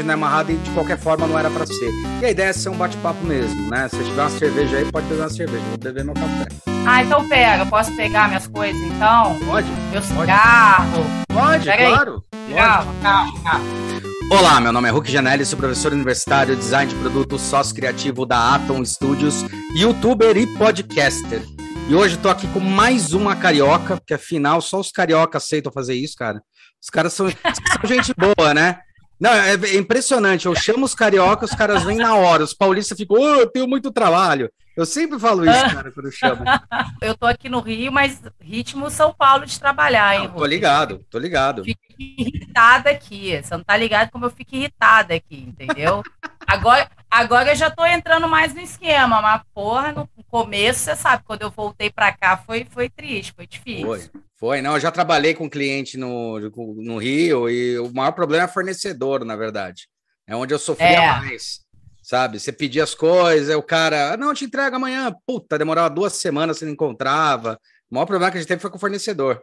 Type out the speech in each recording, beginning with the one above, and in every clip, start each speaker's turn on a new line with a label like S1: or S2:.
S1: não é amarrado e de qualquer forma não era para ser. E a ideia é ser um bate-papo mesmo, né? Se tiver uma cerveja aí, pode beber uma cerveja, vou beber meu café.
S2: Ah, então pega, posso pegar minhas coisas então?
S1: Pode?
S2: Meu cigarro.
S1: Pode,
S2: Pega aí.
S1: claro.
S2: Calma, calma, calma.
S1: Olá, meu nome é Hulk Janelli, sou professor universitário, design de produto, sócio criativo da Atom Studios, youtuber e podcaster. E hoje tô aqui com mais uma carioca, porque afinal só os cariocas aceitam fazer isso, cara. Os caras são, são gente boa, né? Não, é, é impressionante. Eu chamo os cariocas, os caras vêm na hora. Os paulistas ficam, ô, eu tenho muito trabalho. Eu sempre falo isso, cara, quando eu chamo.
S2: Eu tô aqui no Rio, mas ritmo São Paulo de trabalhar, hein?
S1: Não, tô ligado, tô ligado.
S2: Fico irritada aqui. Você não tá ligado como eu fico irritada aqui, entendeu? Agora, agora eu já tô entrando mais no esquema, mas porra, no começo, você sabe, quando eu voltei pra cá foi, foi triste, foi difícil.
S1: Foi, foi. Não, eu já trabalhei com cliente no, no Rio e o maior problema é fornecedor, na verdade. É onde eu sofria
S2: É.
S1: mais. Sabe? Você pedia as coisas, o cara, "Ah, não, te entrego amanhã. Puta, demorava duas semanas, você não encontrava. O maior problema que a gente teve foi com o fornecedor.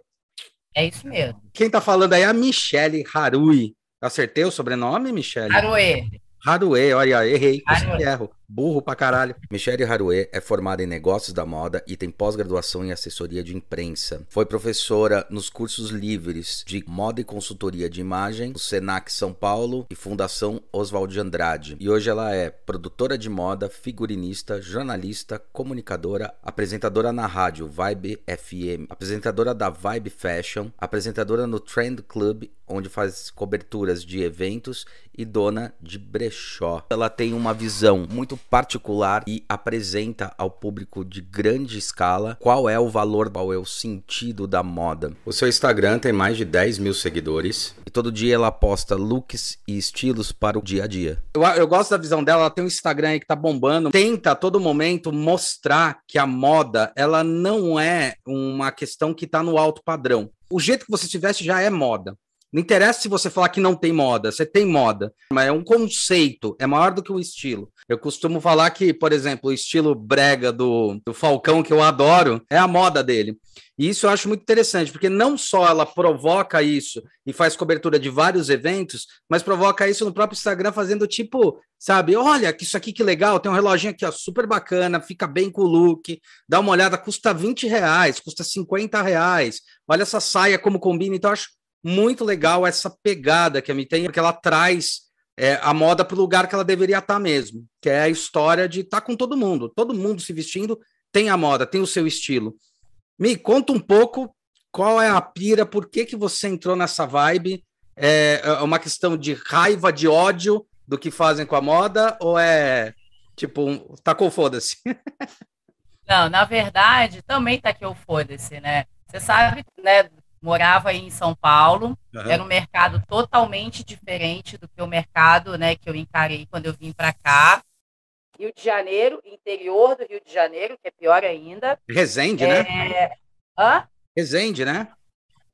S2: É isso mesmo.
S1: Quem tá falando aí é a Michele Harui. Acertei o sobrenome, Michele?
S2: Aroê.
S1: Haruê, olha, errei. Erro. Burro pra caralho. Michele Haruê é formada em negócios da moda e tem pós-graduação em assessoria de imprensa. Foi professora nos cursos livres de moda e consultoria de imagem, do Senac São Paulo e Fundação Oswald de Andrade. E hoje ela é produtora de moda, figurinista, jornalista, comunicadora, apresentadora na rádio Vibe FM, apresentadora da Vibe Fashion, apresentadora no Trend Club, onde faz coberturas de eventos e dona de brechó. Ela tem uma visão muito particular e apresenta ao público de grande escala qual é o valor, qual é o sentido da moda. O seu Instagram tem mais de 10 mil seguidores e todo dia ela posta looks e estilos para o dia a dia. Eu, eu gosto da visão dela, ela tem um Instagram aí que tá bombando. Tenta a todo momento mostrar que a moda, ela não é uma questão que tá no alto padrão. O jeito que você se veste já é moda. Não interessa se você falar que não tem moda, você tem moda, mas é um conceito, é maior do que um estilo. Eu costumo falar que, por exemplo, o estilo brega do, do Falcão, que eu adoro, é a moda dele. E isso eu acho muito interessante, porque não só ela provoca isso e faz cobertura de vários eventos, mas provoca isso no próprio Instagram, fazendo tipo, sabe, olha, que isso aqui que legal, tem um reloginho aqui, ó, super bacana, fica bem com o look, dá uma olhada, custa 20 reais, custa 50 reais, olha essa saia como combina, então eu acho muito legal essa pegada que a Mi tem, porque ela traz é, a moda para o lugar que ela deveria estar mesmo, que é a história de estar com todo mundo. Todo mundo se vestindo tem a moda, tem o seu estilo. Me conta um pouco qual é a pira, por que, que você entrou nessa vibe? É é uma questão de raiva, de ódio do que fazem com a moda, ou é tipo, um, tacou foda-se?
S2: Não, na verdade, também tá aqui o foda-se, né? Você sabe, né? Morava aí em São Paulo, era um mercado totalmente diferente do que o mercado, né, que eu encarei quando eu vim para cá. Rio de Janeiro, interior do Rio de Janeiro, que é pior ainda.
S1: Resende, né?
S2: É... Hã?
S1: Resende, né?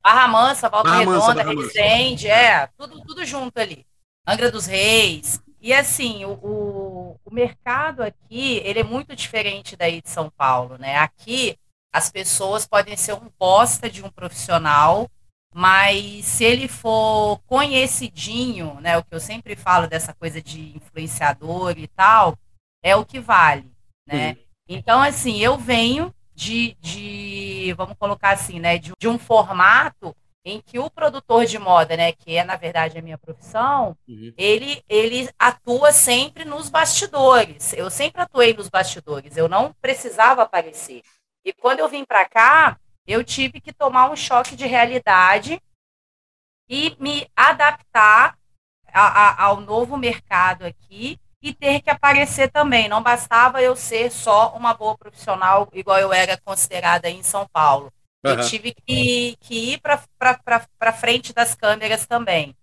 S2: Barra Mansa, Volta
S1: Barra Mansa,
S2: Redonda,
S1: Barra Mansa.
S2: Resende, é, tudo, tudo junto ali. Angra dos Reis. E assim, o, o, o mercado aqui, ele é muito diferente daí de São Paulo, né? Aqui, as pessoas podem ser um bosta de um profissional, mas se ele for conhecidinho, né, o que eu sempre falo dessa coisa de influenciador e tal, é o que vale, né? Então, assim, eu venho de, de vamos colocar assim, né, de, de um formato em que o produtor de moda, né, que é na verdade a minha profissão,
S1: Uhum.
S2: ele, ele atua sempre nos bastidores. Eu sempre atuei nos bastidores, eu não precisava aparecer. E quando eu vim para cá, eu tive que tomar um choque de realidade e me adaptar a- a- ao novo mercado aqui e ter que aparecer também. Não bastava eu ser só uma boa profissional, igual eu era considerada em São Paulo. Eu
S1: Aham.
S2: tive que, que ir para frente das câmeras também.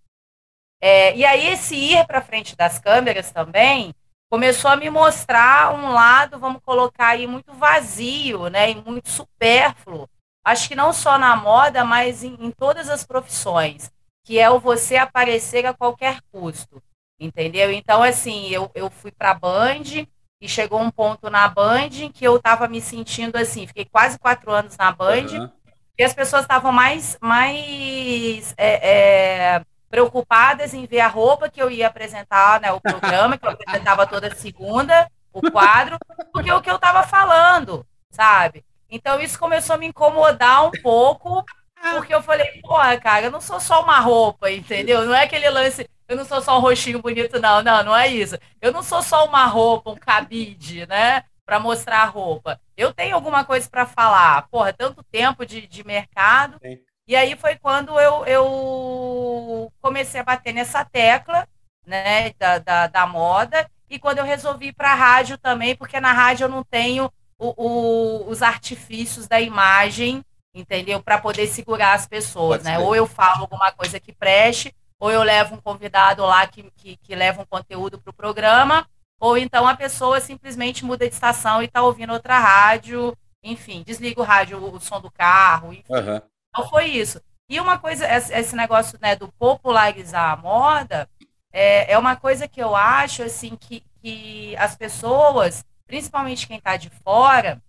S2: É, e aí, esse ir para frente das câmeras também começou a me mostrar um lado, vamos colocar aí, muito vazio, né? E muito supérfluo. Acho que não só na moda, mas em, em todas as profissões, que é o você aparecer a qualquer custo. Entendeu? Então, assim, eu, eu fui para a Band e chegou um ponto na Band em que eu estava me sentindo assim, fiquei quase quatro anos na Band,
S1: Aham.
S2: e as pessoas estavam mais, mais é, é, preocupadas em ver a roupa que eu ia apresentar, né, o programa que eu apresentava toda segunda, o quadro, porque é o que eu estava falando, sabe? Então isso começou a me incomodar um pouco, porque eu falei, porra, cara, eu não sou só uma roupa, entendeu? Não é aquele lance, eu não sou só um rostinho bonito, não, não, não é isso. Eu não sou só uma roupa, um cabide, né? Para mostrar a roupa. Eu tenho alguma coisa para falar. Porra, tanto tempo de, de mercado. Sim. E aí foi quando eu, eu comecei a bater nessa tecla, né, da, da, da moda. E quando eu resolvi ir para a rádio também, porque na rádio eu não tenho o, o, os artifícios da imagem, entendeu? Para poder segurar as pessoas, Pode né? Ser. Ou eu falo alguma coisa que preste, ou eu levo um convidado lá que, que, que leva um conteúdo para o programa, ou então a pessoa simplesmente muda de estação e está ouvindo outra rádio, enfim, desliga o rádio, o som do carro, enfim. Uhum. Então foi isso. E uma coisa, esse negócio né, do popularizar a moda, é, é uma coisa que eu acho assim que, que as pessoas, principalmente quem está de fora,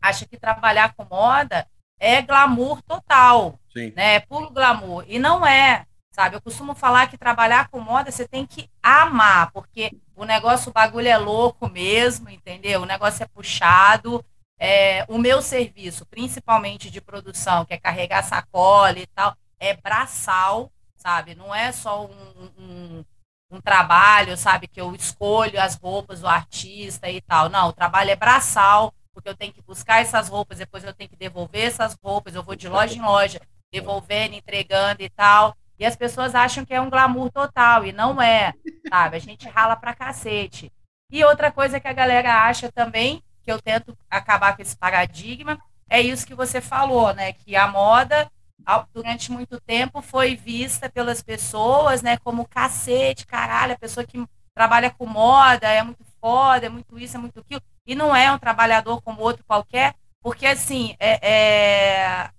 S2: acha que trabalhar com moda é glamour total, Sim. né? É puro glamour. E não é sabe? Eu costumo falar que trabalhar com moda você tem que amar, porque o negócio, o bagulho é louco mesmo, entendeu? O negócio é puxado. É, o meu serviço, principalmente de produção, que é carregar sacola e tal, é braçal, sabe? Não é só um, um, um trabalho, sabe? Que eu escolho as roupas do artista e tal. Não, o trabalho é braçal, porque eu tenho que buscar essas roupas, depois eu tenho que devolver essas roupas, eu vou de loja em loja, devolvendo, entregando e tal. E as pessoas acham que é um glamour total, e não é, sabe? A gente rala pra cacete. E outra coisa que a galera acha também, que eu tento acabar com esse paradigma, é isso que você falou, né? Que a moda, durante muito tempo, foi vista pelas pessoas, né, como cacete, caralho, a pessoa que trabalha com moda é muito foda, é muito isso, é muito aquilo. E não é um trabalhador como outro qualquer, porque assim, é, é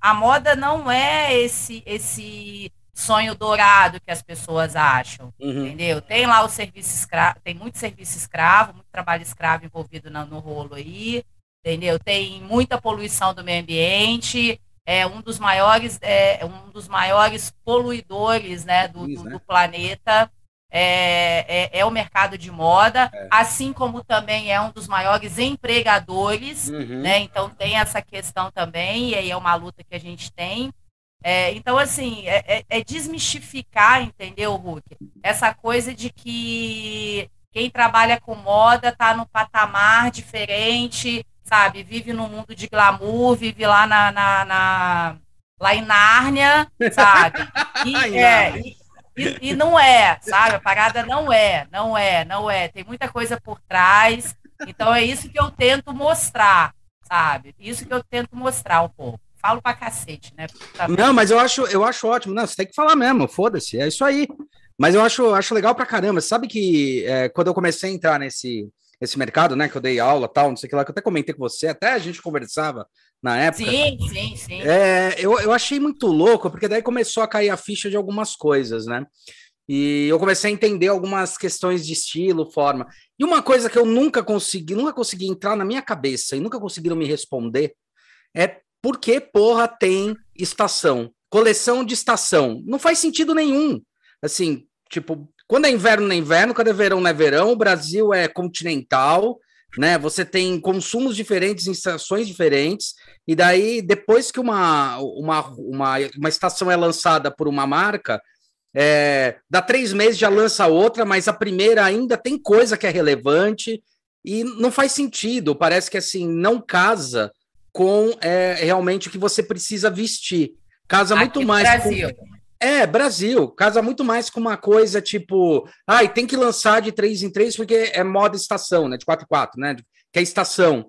S2: a moda não é esse esse sonho dourado que as pessoas acham, uhum. entendeu? Tem lá o serviço escravo, tem muito serviço escravo, muito trabalho escravo envolvido no, no rolo aí, entendeu? Tem muita poluição do meio ambiente, é um dos maiores, é um dos maiores poluidores, né, do, do, né? do planeta. É, é, é, o mercado de moda, é. assim como também é um dos maiores empregadores, uhum. né? Então tem essa questão também, e aí é uma luta que a gente tem. É, então, assim, é, é, é, desmistificar, entendeu, Hulk? Essa coisa de que quem trabalha com moda está no patamar diferente, sabe? Vive no mundo de glamour, vive lá na, na, na lá em Nárnia, sabe? E, é, e, e, e, não é, sabe? A parada não é, não é, não é. Tem muita coisa por trás. Então é isso que eu tento mostrar, sabe? Isso que eu tento mostrar um pouco falo pra cacete, né?
S1: Tá... Não, mas eu acho, eu acho ótimo. Não, você tem que falar mesmo, foda-se, é isso aí. Mas eu acho, acho legal pra caramba. Sabe que é, quando eu comecei a entrar nesse, esse mercado, né? Que eu dei aula tal, não sei o que lá, que eu até comentei com você, até a gente conversava na época.
S2: Sim, sim, sim.
S1: É, eu, eu achei muito louco, porque daí começou a cair a ficha de algumas coisas, né? E eu comecei a entender algumas questões de estilo, forma. E uma coisa que eu nunca consegui, nunca consegui entrar na minha cabeça e nunca conseguiram me responder é por que porra tem estação? Coleção de estação. Não faz sentido nenhum. Assim, tipo, quando é inverno, é inverno, quando é verão, não é verão. O Brasil é continental, né? Você tem consumos diferentes em estações diferentes. E daí, depois que uma, uma, uma, uma estação é lançada por uma marca, é, dá três meses já lança outra, mas a primeira ainda tem coisa que é relevante e não faz sentido. Parece que assim não casa com é, realmente o que você precisa vestir. Casa muito Aqui mais. Brasil. Com... É, Brasil. Casa muito mais com uma coisa tipo. Ai, ah, tem que lançar de três em três porque é moda estação, né? De 4 em 4, né? Que é estação.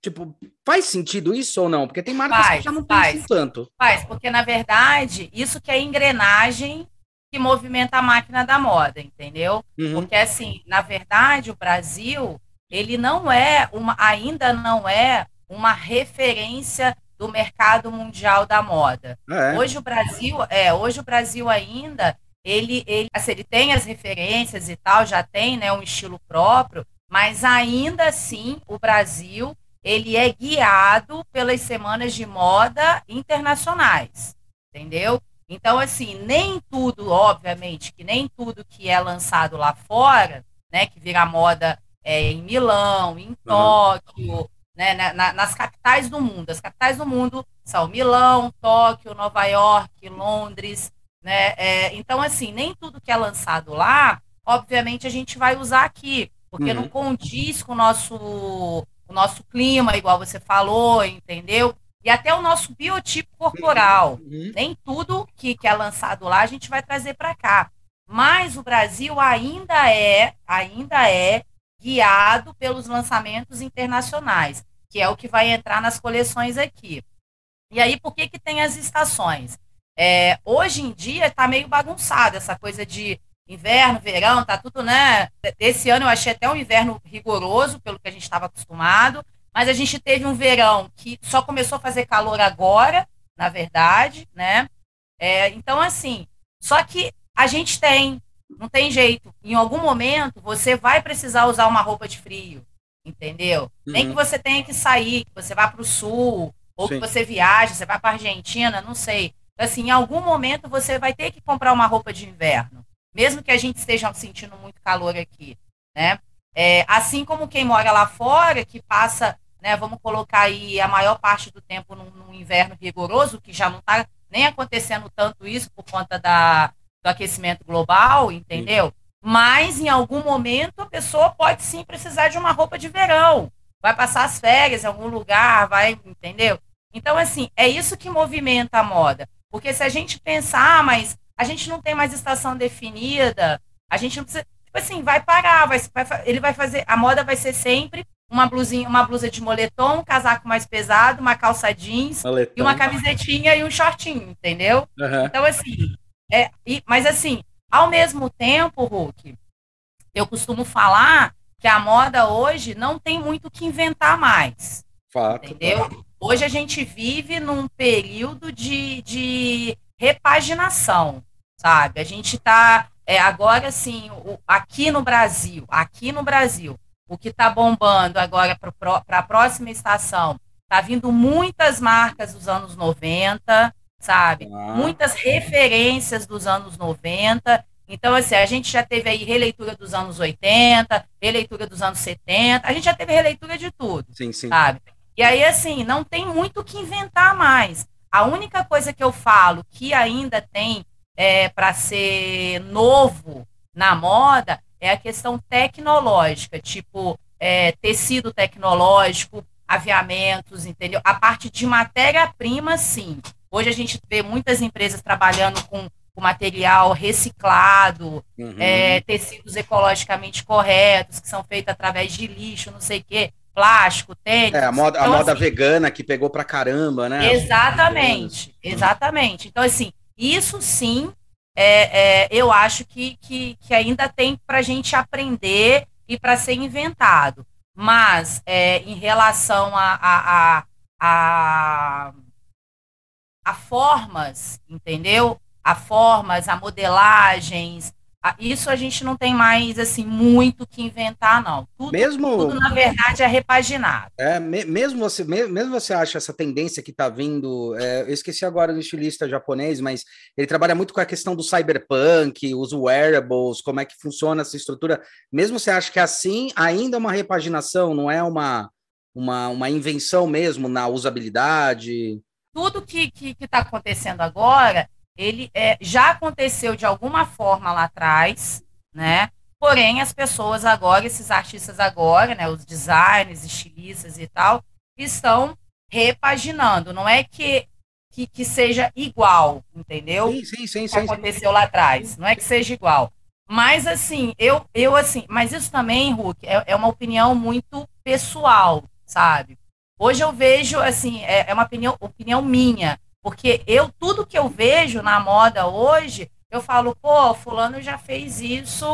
S1: Tipo, faz sentido isso ou não? Porque tem marcas faz, que já não faz, pensam tanto.
S2: Faz, porque na verdade, isso que é engrenagem que movimenta a máquina da moda, entendeu? Uhum. Porque assim, na verdade, o Brasil, ele não é uma, ainda não é uma referência do mercado mundial da moda. É. Hoje o Brasil, é, hoje o Brasil ainda ele, ele, assim, ele tem as referências e tal, já tem, né, um estilo próprio, mas ainda assim o Brasil ele é guiado pelas semanas de moda internacionais, entendeu? Então, assim, nem tudo, obviamente, que nem tudo que é lançado lá fora, né, que vira moda é, em Milão, em Tóquio, uhum. Né, na, nas capitais do mundo. As capitais do mundo são Milão, Tóquio, Nova York, Londres, né? É, então, assim, nem tudo que é lançado lá, obviamente, a gente vai usar aqui, porque uhum. não condiz com o nosso, o nosso clima, igual você falou, entendeu? E até o nosso biotipo corporal. Uhum. Nem tudo que, que é lançado lá a gente vai trazer para cá. Mas o Brasil ainda é, ainda é guiado pelos lançamentos internacionais, que é o que vai entrar nas coleções aqui. E aí, por que, que tem as estações? É, hoje em dia está meio bagunçado essa coisa de inverno, verão, tá tudo, né? Esse ano eu achei até um inverno rigoroso, pelo que a gente estava acostumado, mas a gente teve um verão que só começou a fazer calor agora, na verdade, né? É, então, assim, só que a gente tem, não tem jeito. Em algum momento você vai precisar usar uma roupa de frio, entendeu? Uhum. Nem que você tenha que sair, que você vá para o sul, ou Sim. que você viaje, você vai para Argentina, não sei. Assim, em algum momento você vai ter que comprar uma roupa de inverno, mesmo que a gente esteja sentindo muito calor aqui, né? É, assim como quem mora lá fora, que passa, né, vamos colocar aí a maior parte do tempo num, num inverno rigoroso, que já não está nem acontecendo tanto isso por conta da, do aquecimento global, entendeu? Sim. Mas em algum momento a pessoa pode sim precisar de uma roupa de verão. Vai passar as férias em algum lugar, vai, entendeu? Então, assim, é isso que movimenta a moda. Porque se a gente pensar, ah, mas a gente não tem mais estação definida, a gente não precisa. Tipo assim, vai parar, vai, vai, ele vai fazer. A moda vai ser sempre uma blusinha, uma blusa de moletom, um casaco mais pesado, uma calça jeans moletom. e uma camisetinha e um shortinho, entendeu? Uhum. Então, assim, é, e, mas assim, ao mesmo tempo, Hulk, eu costumo falar que a moda hoje não tem muito o que inventar mais. Fato. Entendeu? Hoje a gente vive num período de, de repaginação, sabe? A gente está é, agora assim, o, aqui no Brasil, aqui no Brasil, o que está bombando agora para a próxima estação, tá vindo muitas marcas dos anos 90, sabe? Ah. Muitas referências dos anos 90. Então, assim, a gente já teve aí releitura dos anos 80, releitura dos anos 70, a gente já teve releitura de tudo, sim, sim. sabe? E aí, assim, não tem muito o que inventar mais. A única coisa que eu falo que ainda tem é, para ser novo na moda é a questão tecnológica, tipo é, tecido tecnológico, aviamentos, entendeu? A parte de matéria-prima, sim. Hoje a gente vê muitas empresas trabalhando com, com material reciclado, uhum. é, tecidos ecologicamente corretos, que são feitos através de lixo, não sei o quê plástico, tênis.
S1: É, a moda, então, a moda assim, vegana que pegou pra caramba, né?
S2: Exatamente, exatamente. Então, assim, isso sim, é, é, eu acho que, que, que ainda tem pra gente aprender e para ser inventado. Mas, é, em relação a, a, a, a, a formas, entendeu? A formas, a modelagens, isso a gente não tem mais assim muito que inventar não. Tudo, mesmo tudo na verdade é repaginado.
S1: É mesmo você mesmo você acha essa tendência que está vindo é, eu esqueci agora do estilista japonês mas ele trabalha muito com a questão do cyberpunk os wearables como é que funciona essa estrutura. Mesmo você acha que é assim ainda é uma repaginação não é uma uma, uma invenção mesmo na usabilidade
S2: tudo que que está acontecendo agora ele é, já aconteceu de alguma forma lá atrás, né? Porém, as pessoas agora, esses artistas agora, né, os designers, estilistas e tal, estão repaginando. Não é que, que, que seja igual, entendeu? Sim, sim, sim. Que sim, aconteceu sim. lá atrás. Não é que seja igual. Mas assim, eu, eu assim, mas isso também, Hulk, é, é uma opinião muito pessoal, sabe? Hoje eu vejo, assim, é, é uma opinião, opinião minha. Porque eu, tudo que eu vejo na moda hoje, eu falo, pô, fulano já fez isso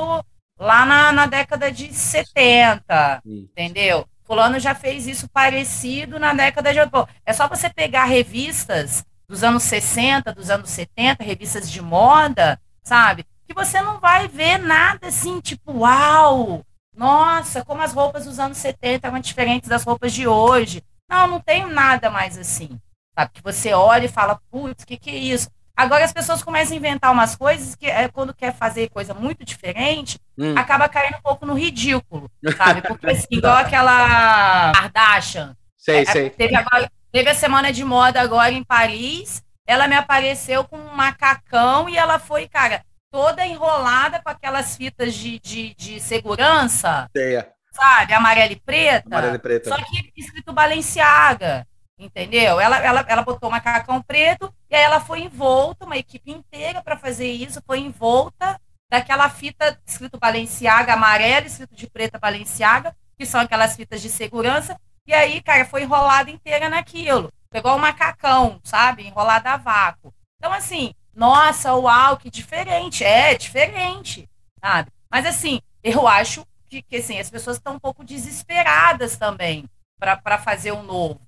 S2: lá na, na década de 70, entendeu? Fulano já fez isso parecido na década de. Pô, é só você pegar revistas dos anos 60, dos anos 70, revistas de moda, sabe? Que você não vai ver nada assim, tipo, uau! Nossa, como as roupas dos anos 70 eram diferentes das roupas de hoje. Não, não tem nada mais assim. Sabe? Que você olha e fala, putz, o que, que é isso? Agora as pessoas começam a inventar umas coisas que é, quando quer fazer coisa muito diferente, hum. acaba caindo um pouco no ridículo, sabe? Porque assim, igual aquela Kardashian.
S1: Sei, é, sei.
S2: Teve, agora, teve a semana de moda agora em Paris, ela me apareceu com um macacão e ela foi, cara, toda enrolada com aquelas fitas de, de, de segurança.
S1: Sei.
S2: Sabe? Amarela e preta.
S1: Amarela e preta.
S2: Só que escrito Balenciaga. Entendeu? Ela, ela, ela botou macacão preto e aí ela foi envolta, uma equipe inteira para fazer isso, foi envolta daquela fita escrito Balenciaga amarela, escrito de preta Balenciaga, que são aquelas fitas de segurança. E aí, cara, foi enrolada inteira naquilo. Pegou o macacão, sabe? Enrolada a vácuo. Então, assim, nossa, uau, que diferente. É, diferente, sabe? Mas, assim, eu acho que, que assim, as pessoas estão um pouco desesperadas também para fazer o um novo.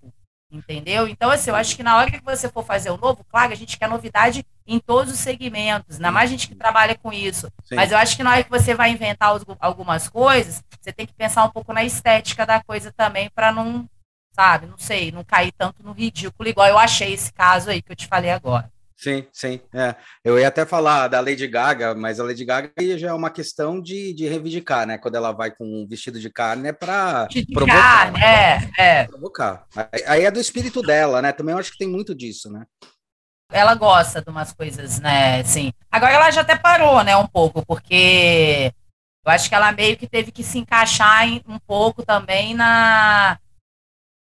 S2: Entendeu? Então, assim, eu acho que na hora que você for fazer o novo, claro, a gente quer novidade em todos os segmentos, ainda mais a gente que trabalha com isso. Sim. Mas eu acho que na hora que você vai inventar algumas coisas, você tem que pensar um pouco na estética da coisa também, para não, sabe, não sei, não cair tanto no ridículo, igual eu achei esse caso aí que eu te falei agora.
S1: Sim, sim. É. Eu ia até falar da Lady Gaga, mas a Lady Gaga já é uma questão de, de reivindicar, né? Quando ela vai com um vestido de carne, é para
S2: provocar. É, é.
S1: Provocar. Aí é do espírito dela, né? Também eu acho que tem muito disso, né?
S2: Ela gosta de umas coisas, né? Sim. Agora ela já até parou, né? Um pouco, porque eu acho que ela meio que teve que se encaixar em, um pouco também na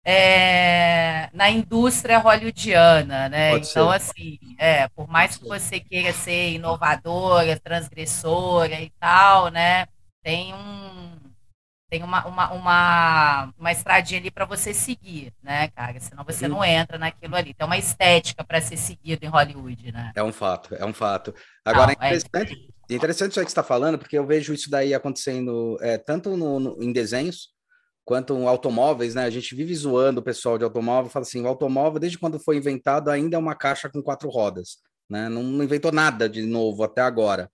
S2: é, na indústria hollywoodiana, né? Pode então, ser. assim, é, por mais que você queira ser inovadora, transgressora e tal, né? Tem um tem uma, uma, uma, uma estradinha ali para você seguir, né, cara? Senão você não entra naquilo ali. Tem uma estética para ser seguido em Hollywood, né?
S1: É um fato, é um fato. Agora, não, é interessante, é... interessante isso aí que você está falando, porque eu vejo isso daí acontecendo é, tanto no, no, em desenhos, quanto automóveis, né? A gente vive zoando o pessoal de automóvel, fala assim, o automóvel, desde quando foi inventado, ainda é uma caixa com quatro rodas, né? Não inventou nada de novo até agora.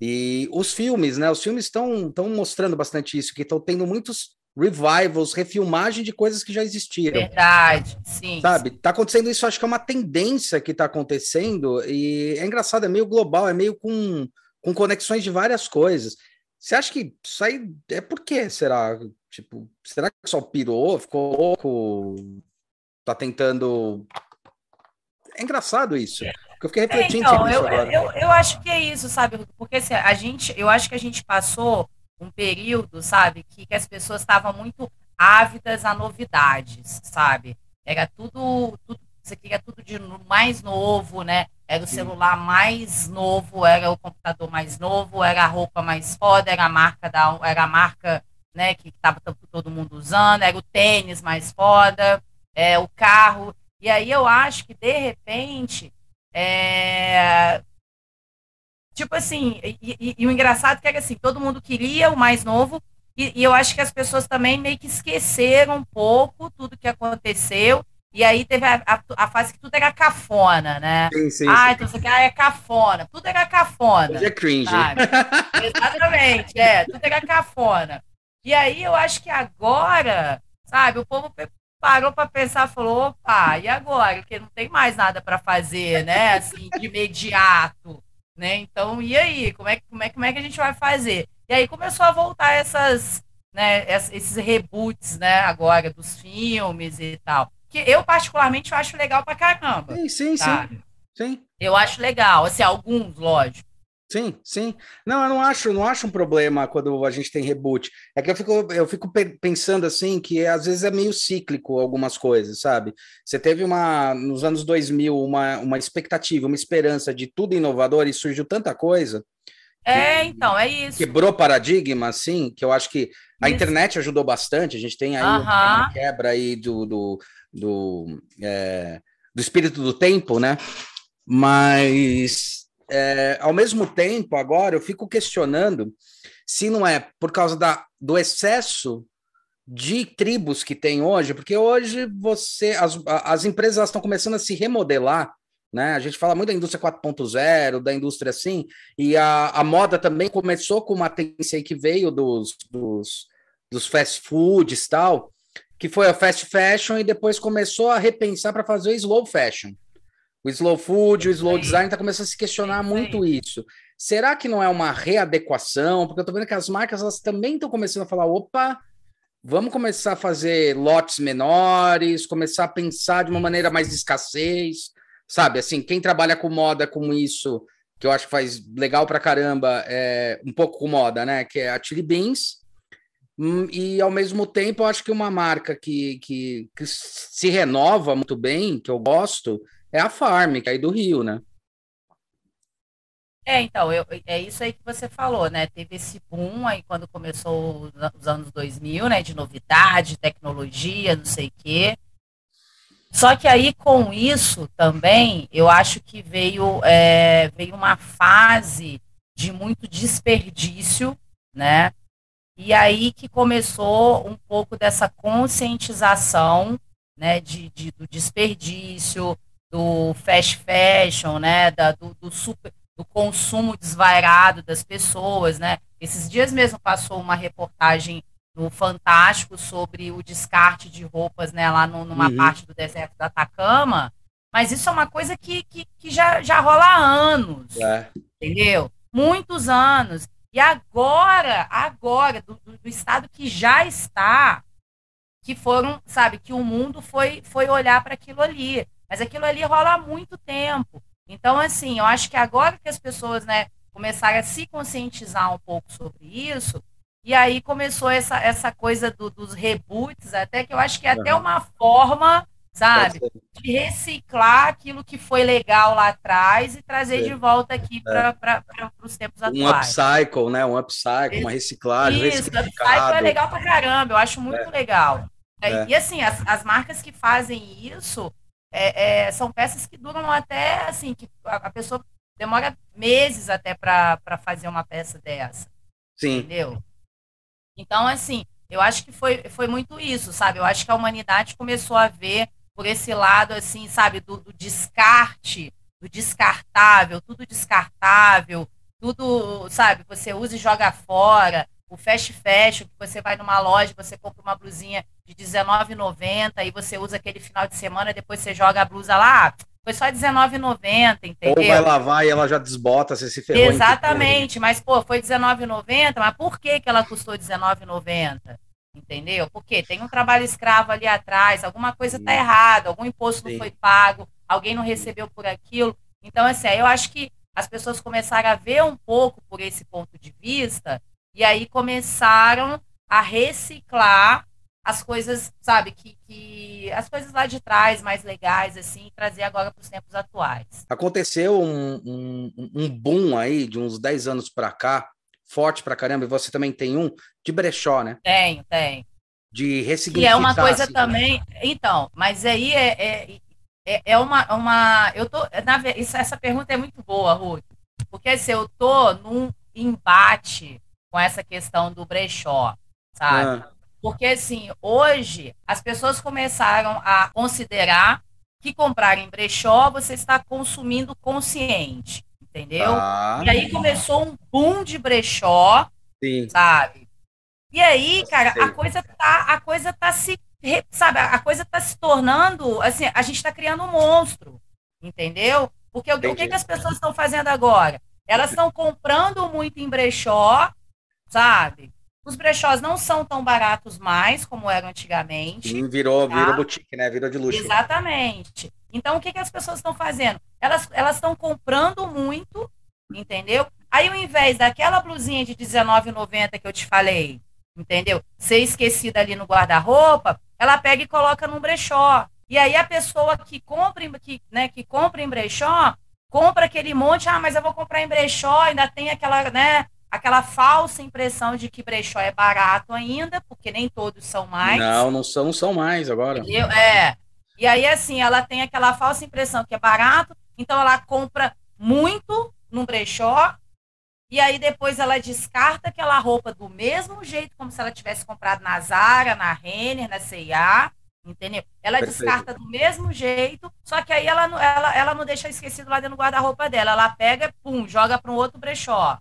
S1: E os filmes, né? Os filmes estão estão mostrando bastante isso, que estão tendo muitos revivals, refilmagem de coisas que já existiram.
S2: Verdade, sim.
S1: Sabe? Tá acontecendo isso, acho que é uma tendência que tá acontecendo e é engraçado, é meio global, é meio com, com conexões de várias coisas. Você acha que isso aí é por quê, será? Tipo, será que só pirou, ficou louco, tá tentando. É engraçado isso. Eu fiquei refletindo
S2: é, então, eu, eu, eu, acho que é isso, sabe? Porque assim, a gente, eu acho que a gente passou um período, sabe, que, que as pessoas estavam muito ávidas a novidades, sabe? Era tudo, tudo você queria tudo de mais novo, né? Era o celular mais novo, era o computador mais novo, era a roupa mais foda, era a marca da, era a marca né, que estava todo mundo usando, era o tênis mais foda, é, o carro. E aí eu acho que, de repente, é... tipo assim, e, e, e, o engraçado é que assim, todo mundo queria o mais novo, e, e, eu acho que as pessoas também meio que esqueceram um pouco tudo que aconteceu. E aí teve a, a, a fase que tudo era cafona, né?
S1: Sim, sim.
S2: Ah,
S1: sim.
S2: então você quer, ah, é cafona. Tudo era cafona.
S1: Hoje é cringe.
S2: Exatamente, é. Tudo era cafona. E aí eu acho que agora, sabe, o povo parou para pensar, falou, opa, e agora? Porque não tem mais nada para fazer, né? Assim, de imediato, né? Então, e aí? Como é, como, é, como é que a gente vai fazer? E aí começou a voltar essas, né, esses reboots, né, agora dos filmes e tal. Que eu, particularmente, eu acho legal pra caramba.
S1: Sim, sim, sabe? sim. sim.
S2: Eu acho legal, assim, alguns, lógico.
S1: Sim, sim. Não, eu não acho, não acho um problema quando a gente tem reboot. É que eu fico, eu fico pensando assim que às vezes é meio cíclico algumas coisas, sabe? Você teve uma nos anos 2000 uma, uma expectativa, uma esperança de tudo inovador e surgiu tanta coisa.
S2: É, então, é isso.
S1: Quebrou paradigma, assim, que eu acho que a isso. internet ajudou bastante. A gente tem aí uh -huh. uma quebra aí do, do, do, é, do espírito do tempo, né? Mas é, ao mesmo tempo, agora eu fico questionando se não é por causa da, do excesso de tribos que tem hoje, porque hoje você as, as empresas estão começando a se remodelar, né? A gente fala muito da indústria 4.0, da indústria assim, e a, a moda também começou com uma tendência que veio dos, dos, dos fast foods tal, que foi a fast fashion e depois começou a repensar para fazer slow fashion. O slow food, o slow design está começando a se questionar muito isso. Será que não é uma readequação? Porque eu estou vendo que as marcas elas também estão começando a falar: opa, vamos começar a fazer lotes menores, começar a pensar de uma maneira mais de escassez, sabe? Assim, quem trabalha com moda com isso, que eu acho que faz legal pra caramba, é um pouco com moda, né? Que é a Chili Beans. Hum, e ao mesmo tempo, eu acho que uma marca que, que, que se renova muito bem, que eu gosto, é a Farm, que é aí do Rio, né?
S2: É, então, eu, é isso aí que você falou, né? Teve esse boom aí quando começou os anos 2000, né? De novidade, tecnologia, não sei o quê. Só que aí, com isso também, eu acho que veio, é, veio uma fase de muito desperdício, né? E aí que começou um pouco dessa conscientização, né? De, de do desperdício, do fast fashion, né? Da, do, do super do consumo desvairado das pessoas, né? Esses dias mesmo passou uma reportagem no Fantástico sobre o descarte de roupas, né, lá no, numa uhum. parte do deserto da Atacama, mas isso é uma coisa que, que, que já, já rola há anos, é. entendeu? Muitos anos. E agora, agora, do, do, do estado que já está, que foram, sabe, que o mundo foi, foi olhar para aquilo ali. Mas aquilo ali rola há muito tempo. Então, assim, eu acho que agora que as pessoas, né, começaram a se conscientizar um pouco sobre isso, e aí começou essa, essa coisa do, dos reboots, até que eu acho que é até uma forma, sabe, de reciclar aquilo que foi legal lá atrás e trazer de volta aqui para é. os tempos atuais.
S1: Um upcycle, né? Um upcycle, uma reciclagem.
S2: Isso, upcycle é legal para caramba, eu acho muito é. legal. É. E assim, as, as marcas que fazem isso, é, é, são peças que duram até assim, que a, a pessoa demora meses até para fazer uma peça dessa.
S1: Sim.
S2: Entendeu? Então, assim, eu acho que foi, foi muito isso, sabe? Eu acho que a humanidade começou a ver por esse lado, assim, sabe, do, do descarte, do descartável, tudo descartável, tudo, sabe, você usa e joga fora o fast fashion, que você vai numa loja, você compra uma blusinha de R$19,90 e você usa aquele final de semana, depois você joga a blusa lá, foi só R$19,90, entendeu?
S1: Ou vai lavar e ela já desbota, você se ferrou.
S2: Exatamente, mas pô, foi R$19,90, mas por que, que ela custou R$19,90? Entendeu? Porque tem um trabalho escravo ali atrás, alguma coisa está errada, algum imposto Sim. não foi pago, alguém não recebeu por aquilo. Então, assim, eu acho que as pessoas começaram a ver um pouco por esse ponto de vista e aí começaram a reciclar as coisas, sabe, que, que as coisas lá de trás, mais legais, assim, trazer agora para os tempos atuais.
S1: Aconteceu um, um, um, boom aí de uns 10 anos para cá, forte para caramba, e você também tem um de brechó, né?
S2: Tenho, tenho.
S1: De ressignificar.
S2: E é uma coisa assim, também, então, mas aí é, é, é, é uma, uma, eu tô, na, essa pergunta é muito boa, Ruth, porque assim, eu tô num embate com essa questão do brechó, sabe? Ah. Porque, assim, hoje as pessoas começaram a considerar que comprar em brechó você está consumindo consciente, entendeu? Ah. E aí começou um boom de brechó, Sim. sabe? E aí, cara, a coisa tá, a coisa tá se, sabe, a coisa tá se tornando, assim, a gente está criando um monstro, entendeu? Porque o, o que, que as pessoas estão fazendo agora? Elas estão comprando muito em brechó sabe? Os brechós não são tão baratos mais como eram antigamente.
S1: Sim, virou, tá? virou boutique, né? Virou de luxo.
S2: Exatamente. Então, o que, que as pessoas estão fazendo? Elas estão comprando muito, entendeu? Aí, ao invés daquela blusinha de R$19,90 que eu te falei, entendeu? Ser esquecida ali no guarda-roupa, ela pega e coloca num brechó. E aí, a pessoa que compra, que, né, que compra em brechó, compra aquele monte, ah, mas eu vou comprar em brechó, ainda tem aquela, né, aquela falsa impressão de que brechó é barato ainda, porque nem todos são mais.
S1: Não, não são, não são mais agora.
S2: Entendeu? É. E aí, assim, ela tem aquela falsa impressão que é barato, então ela compra muito no brechó, e aí depois ela descarta aquela roupa do mesmo jeito, como se ela tivesse comprado na Zara, na Renner, na C&A, entendeu? Ela Perfeito. descarta do mesmo jeito, só que aí ela, ela, ela não deixa esquecido lá dentro do guarda-roupa dela. Ela pega, pum, joga para um outro brechó.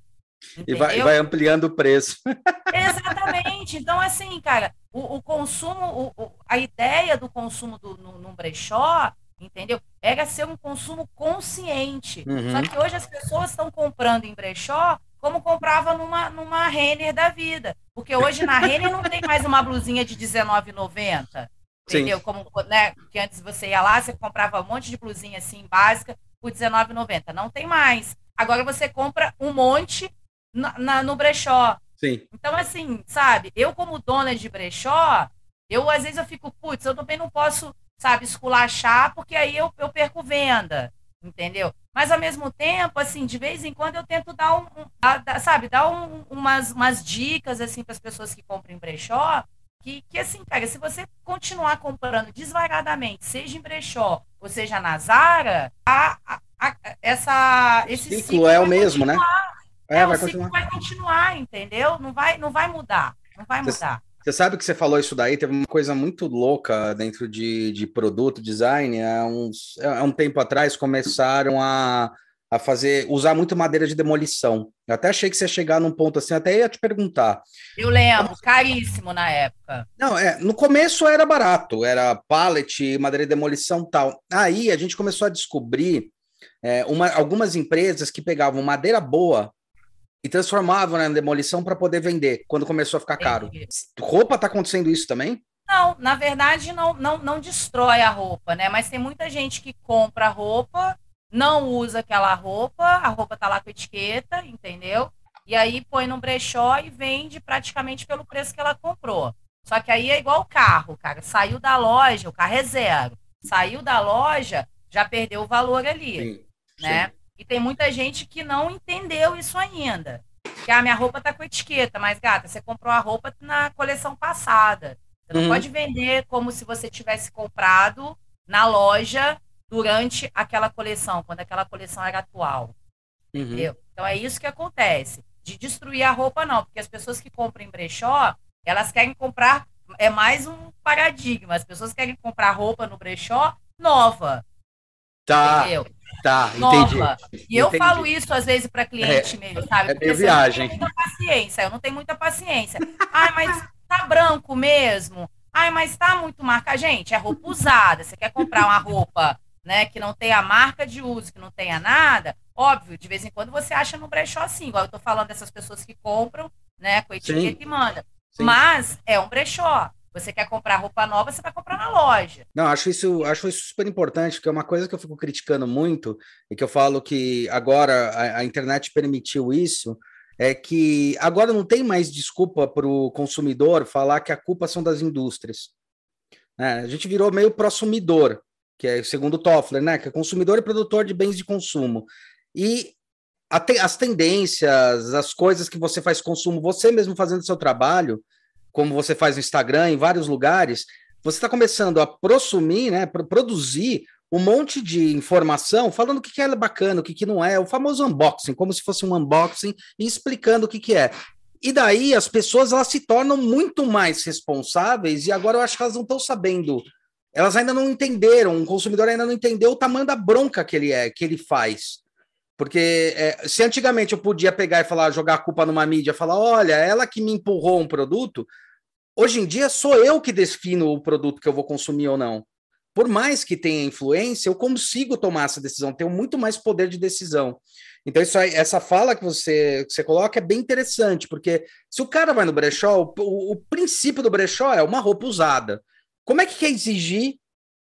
S1: E vai, vai, ampliando o preço.
S2: Exatamente. Então, assim, cara, o, o consumo, o, o, a ideia do consumo do, no, no brechó, entendeu? Era ser um consumo consciente.
S1: Uhum.
S2: Só que hoje as pessoas estão comprando em brechó como comprava numa, numa Renner da vida. Porque hoje na Renner não tem mais uma blusinha de R$19,90. Entendeu?
S1: Sim.
S2: Como, né? Que antes você ia lá, você comprava um monte de blusinha assim, básica, por R$19,90. Não tem mais. Agora você compra um monte na, na, no brechó.
S1: Sim.
S2: Então, assim, sabe, eu como dona de brechó, eu às vezes eu fico, putz, eu também não posso, sabe, esculachar, porque aí eu, eu perco venda, entendeu? Mas ao mesmo tempo, assim, de vez em quando eu tento dar um, um sabe, dar um, umas, umas dicas, assim, para as pessoas que compram em brechó, que, que, assim, cara, se você continuar comprando desvairadamente, seja em brechó ou seja na Zara, a, a, a, essa, esse
S1: ciclo,
S2: ciclo
S1: é o mesmo, continuar.
S2: né? É, é vai o continuar. ciclo vai continuar, entendeu? Não vai, não vai mudar, não vai mudar.
S1: Você sabe que você falou isso daí, teve uma coisa muito louca dentro de, de produto design. Há, uns, há um tempo atrás começaram a, a fazer, usar muito madeira de demolição. Eu até achei que você ia chegar num ponto assim, até ia te perguntar.
S2: Eu lembro, caríssimo na época.
S1: Não, é, no começo era barato, era pallet, madeira de demolição tal. Aí a gente começou a descobrir é, uma, algumas empresas que pegavam madeira boa e transformavam na demolição para poder vender, quando começou a ficar caro. Roupa tá acontecendo isso também?
S2: Não, na verdade não, não, não destrói a roupa, né? Mas tem muita gente que compra roupa não usa aquela roupa, a roupa tá lá com etiqueta, entendeu? E aí põe no brechó e vende praticamente pelo preço que ela comprou. Só que aí é igual o carro, cara. Saiu da loja, o carro é zero. Saiu da loja, já perdeu o valor ali, sim, né? Sim. E tem muita gente que não entendeu isso ainda. Que a ah, minha roupa tá com etiqueta, mas gata, você comprou a roupa na coleção passada. Você não uhum. pode vender como se você tivesse comprado na loja durante aquela coleção, quando aquela coleção era atual. Uhum. Entendeu? Então é isso que acontece. De destruir a roupa, não, porque as pessoas que compram em brechó, elas querem comprar, é mais um paradigma. As pessoas querem comprar roupa no brechó nova.
S1: Tá. Entendeu? Tá, entendi.
S2: E eu falo isso às vezes para cliente é, mesmo, sabe?
S1: É porque viagem.
S2: Eu não tenho muita paciência, eu não tenho muita paciência. Ai, mas tá branco mesmo. Ai, mas tá muito marca. Gente, é roupa usada. Você quer comprar uma roupa né, que não tenha marca de uso, que não tenha nada, óbvio, de vez em quando você acha no brechó assim, igual eu estou falando dessas pessoas que compram, né, com etiqueta Sim. e manda. Sim. Mas é um brechó. Você quer comprar roupa nova, você vai comprar na loja.
S1: Não, acho isso, acho isso super importante, porque é uma coisa que eu fico criticando muito, e que eu falo que agora a, a internet permitiu isso, é que agora não tem mais desculpa para o consumidor falar que a culpa são das indústrias. É, a gente virou meio prosumidor que é segundo Toffler, né? Que é consumidor e produtor de bens de consumo. E te, as tendências, as coisas que você faz consumo, você mesmo fazendo seu trabalho, como você faz no Instagram, em vários lugares, você está começando a prosumir, né? Produzir um monte de informação falando o que, que é bacana, o que, que não é, o famoso unboxing, como se fosse um unboxing, e explicando o que, que é. E daí as pessoas elas se tornam muito mais responsáveis, e agora eu acho que elas não estão sabendo elas ainda não entenderam, o consumidor ainda não entendeu o tamanho da bronca que ele é, que ele faz. Porque é, se antigamente eu podia pegar e falar, jogar a culpa numa mídia, falar, olha, ela que me empurrou um produto, hoje em dia sou eu que defino o produto que eu vou consumir ou não. Por mais que tenha influência, eu consigo tomar essa decisão, tenho muito mais poder de decisão. Então, isso aí, essa fala que você, que você coloca é bem interessante, porque se o cara vai no brechó, o, o princípio do brechó é uma roupa usada. Como é que quer exigir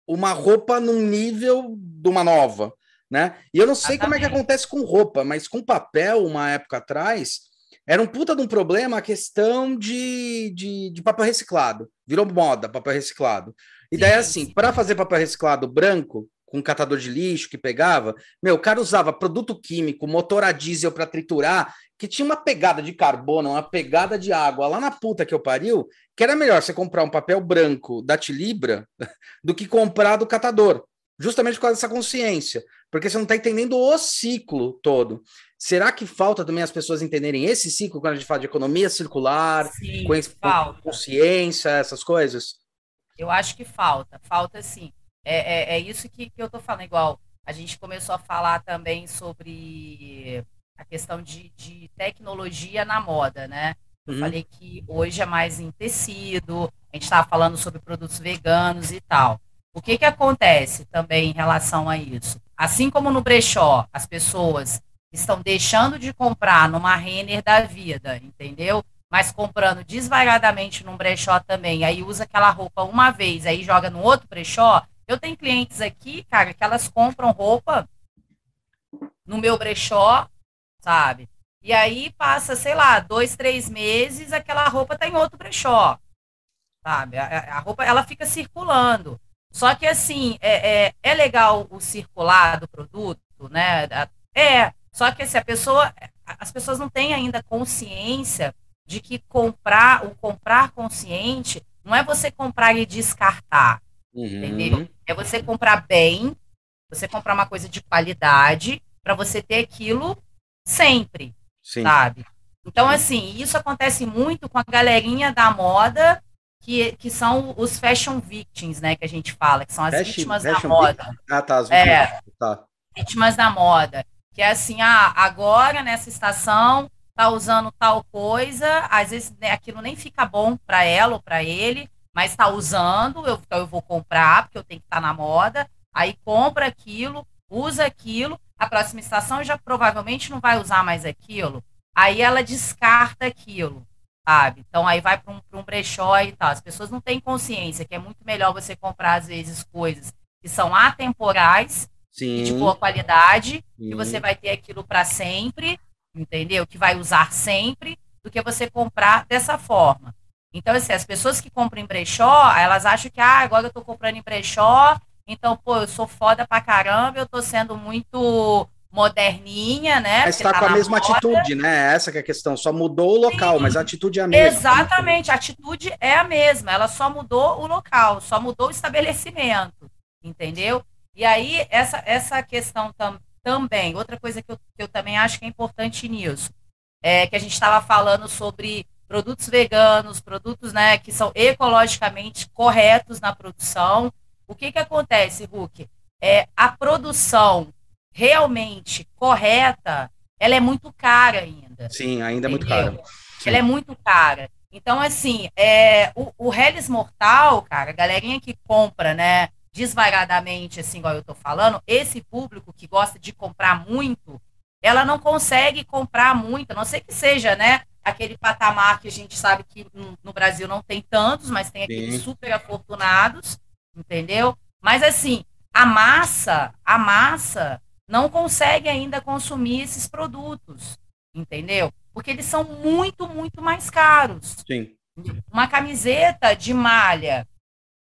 S1: uma roupa num nível de uma nova? Né? E eu não sei Exatamente. como é que acontece com roupa, mas com papel, uma época atrás, era um puta de um problema a questão de, de, de papel reciclado. Virou moda papel reciclado. E daí, assim, para fazer papel reciclado branco, com catador de lixo que pegava, meu, o cara usava produto químico, motor a diesel para triturar, que tinha uma pegada de carbono, uma pegada de água lá na puta que eu pariu, que era melhor você comprar um papel branco da Tilibra do que comprar do catador, justamente por causa dessa consciência, porque você não está entendendo o ciclo todo. Será que falta também as pessoas entenderem esse ciclo quando a gente fala de economia circular,
S2: sim,
S1: consciência, essas coisas?
S2: Eu acho que falta, falta sim. É, é, é isso que, que eu estou falando, igual a gente começou a falar também sobre a questão de, de tecnologia na moda, né? Eu uhum. falei que hoje é mais em tecido, a gente estava falando sobre produtos veganos e tal. O que, que acontece também em relação a isso? Assim como no brechó, as pessoas estão deixando de comprar numa Renner da vida, entendeu? Mas comprando desvairadamente num brechó também, aí usa aquela roupa uma vez, aí joga no outro brechó. Eu tenho clientes aqui, cara, que elas compram roupa no meu brechó, sabe? E aí passa, sei lá, dois, três meses, aquela roupa tá em outro brechó, sabe? A, a roupa, ela fica circulando. Só que, assim, é, é, é legal o circular do produto, né? É, só que se assim, a pessoa, as pessoas não têm ainda consciência de que comprar, o comprar consciente, não é você comprar e descartar, uhum. entendeu? É você comprar bem, você comprar uma coisa de qualidade, para você ter aquilo sempre, Sim. sabe? Então, assim, isso acontece muito com a galerinha da moda, que, que são os fashion victims, né, que a gente fala, que são as fashion, vítimas fashion da moda. Ah, tá, as vítimas. É, tá. vítimas da moda. Que é assim, ah, agora nessa estação tá usando tal coisa, às vezes né, aquilo nem fica bom para ela ou para ele, mas está usando, eu, então eu vou comprar, porque eu tenho que estar tá na moda, aí compra aquilo, usa aquilo, a próxima estação já provavelmente não vai usar mais aquilo, aí ela descarta aquilo, sabe? Então aí vai para um, um brechó e tal. As pessoas não têm consciência que é muito melhor você comprar, às vezes, coisas que são atemporais, Sim. de boa qualidade, Sim. que você vai ter aquilo para sempre, entendeu? Que vai usar sempre, do que você comprar dessa forma. Então, assim, as pessoas que compram em brechó, elas acham que, ah, agora eu estou comprando em brechó, então, pô, eu sou foda pra caramba, eu tô sendo muito moderninha, né?
S1: Mas está tá com a mesma moda. atitude, né? Essa que é a questão. Só mudou o local, Sim. mas a atitude é a mesma.
S2: Exatamente, a atitude é a mesma. Ela só mudou o local, só mudou o estabelecimento, entendeu? E aí, essa, essa questão tam, também, outra coisa que eu, que eu também acho que é importante nisso, é que a gente estava falando sobre produtos veganos, produtos né, que são ecologicamente corretos na produção, o que, que acontece, Hulk? É, a produção realmente correta, ela é muito cara ainda.
S1: Sim, ainda é muito cara.
S2: Sim. Ela é muito cara. Então, assim, é, o, o Hellis Mortal, cara, a galerinha que compra, né, desvairadamente, assim, igual eu tô falando, esse público que gosta de comprar muito, ela não consegue comprar muito, a não ser que seja, né, aquele patamar que a gente sabe que no Brasil não tem tantos, mas tem aqueles Sim. super afortunados, entendeu? Mas assim, a massa, a massa não consegue ainda consumir esses produtos, entendeu? Porque eles são muito, muito mais caros.
S1: Sim.
S2: Uma camiseta de malha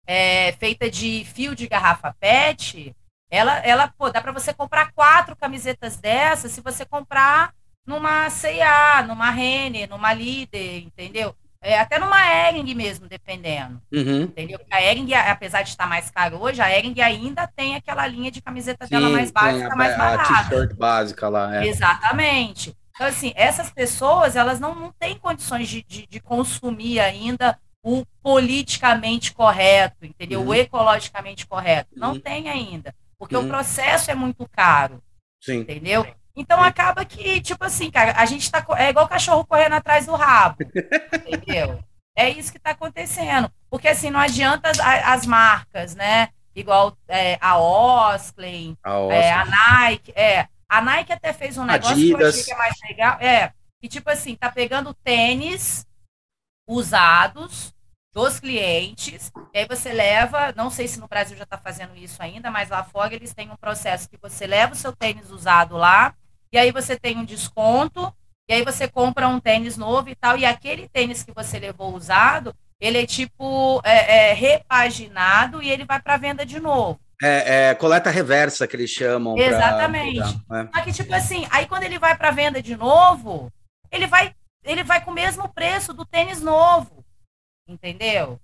S2: é, feita de fio de garrafa PET, ela, ela pô, dá para você comprar quatro camisetas dessas se você comprar numa C&A, numa Renner, numa Líder, entendeu? É, até numa Ering mesmo, dependendo. Uhum. Entendeu? A Ering, apesar de estar mais caro hoje, a Ering ainda tem aquela linha de camiseta Sim, dela mais básica, a, mais barata. A
S1: t-shirt básica lá.
S2: É. Exatamente. Então, assim, essas pessoas, elas não, não têm condições de, de, de consumir ainda o politicamente correto, entendeu? Uhum. O ecologicamente correto. Não uhum. tem ainda. Porque uhum. o processo é muito caro. Sim. Entendeu? Então acaba que, tipo assim, cara, a gente tá. É igual cachorro correndo atrás do rabo. entendeu? É isso que está acontecendo. Porque assim, não adianta as, as marcas, né? Igual é, a Osklen, a, é, a Nike. É, a Nike até fez um negócio Adidas. que eu achei que é mais legal. É, que tipo assim, tá pegando tênis usados dos clientes, e aí você leva, não sei se no Brasil já está fazendo isso ainda, mas lá fora eles têm um processo que você leva o seu tênis usado lá, e aí você tem um desconto, e aí você compra um tênis novo e tal, e aquele tênis que você levou usado, ele é tipo é, é, repaginado e ele vai para venda de novo.
S1: É, é, coleta reversa que eles chamam.
S2: Exatamente. Pra, é. Só que, tipo assim, aí quando ele vai para venda de novo, ele vai, ele vai com o mesmo preço do tênis novo. Entendeu?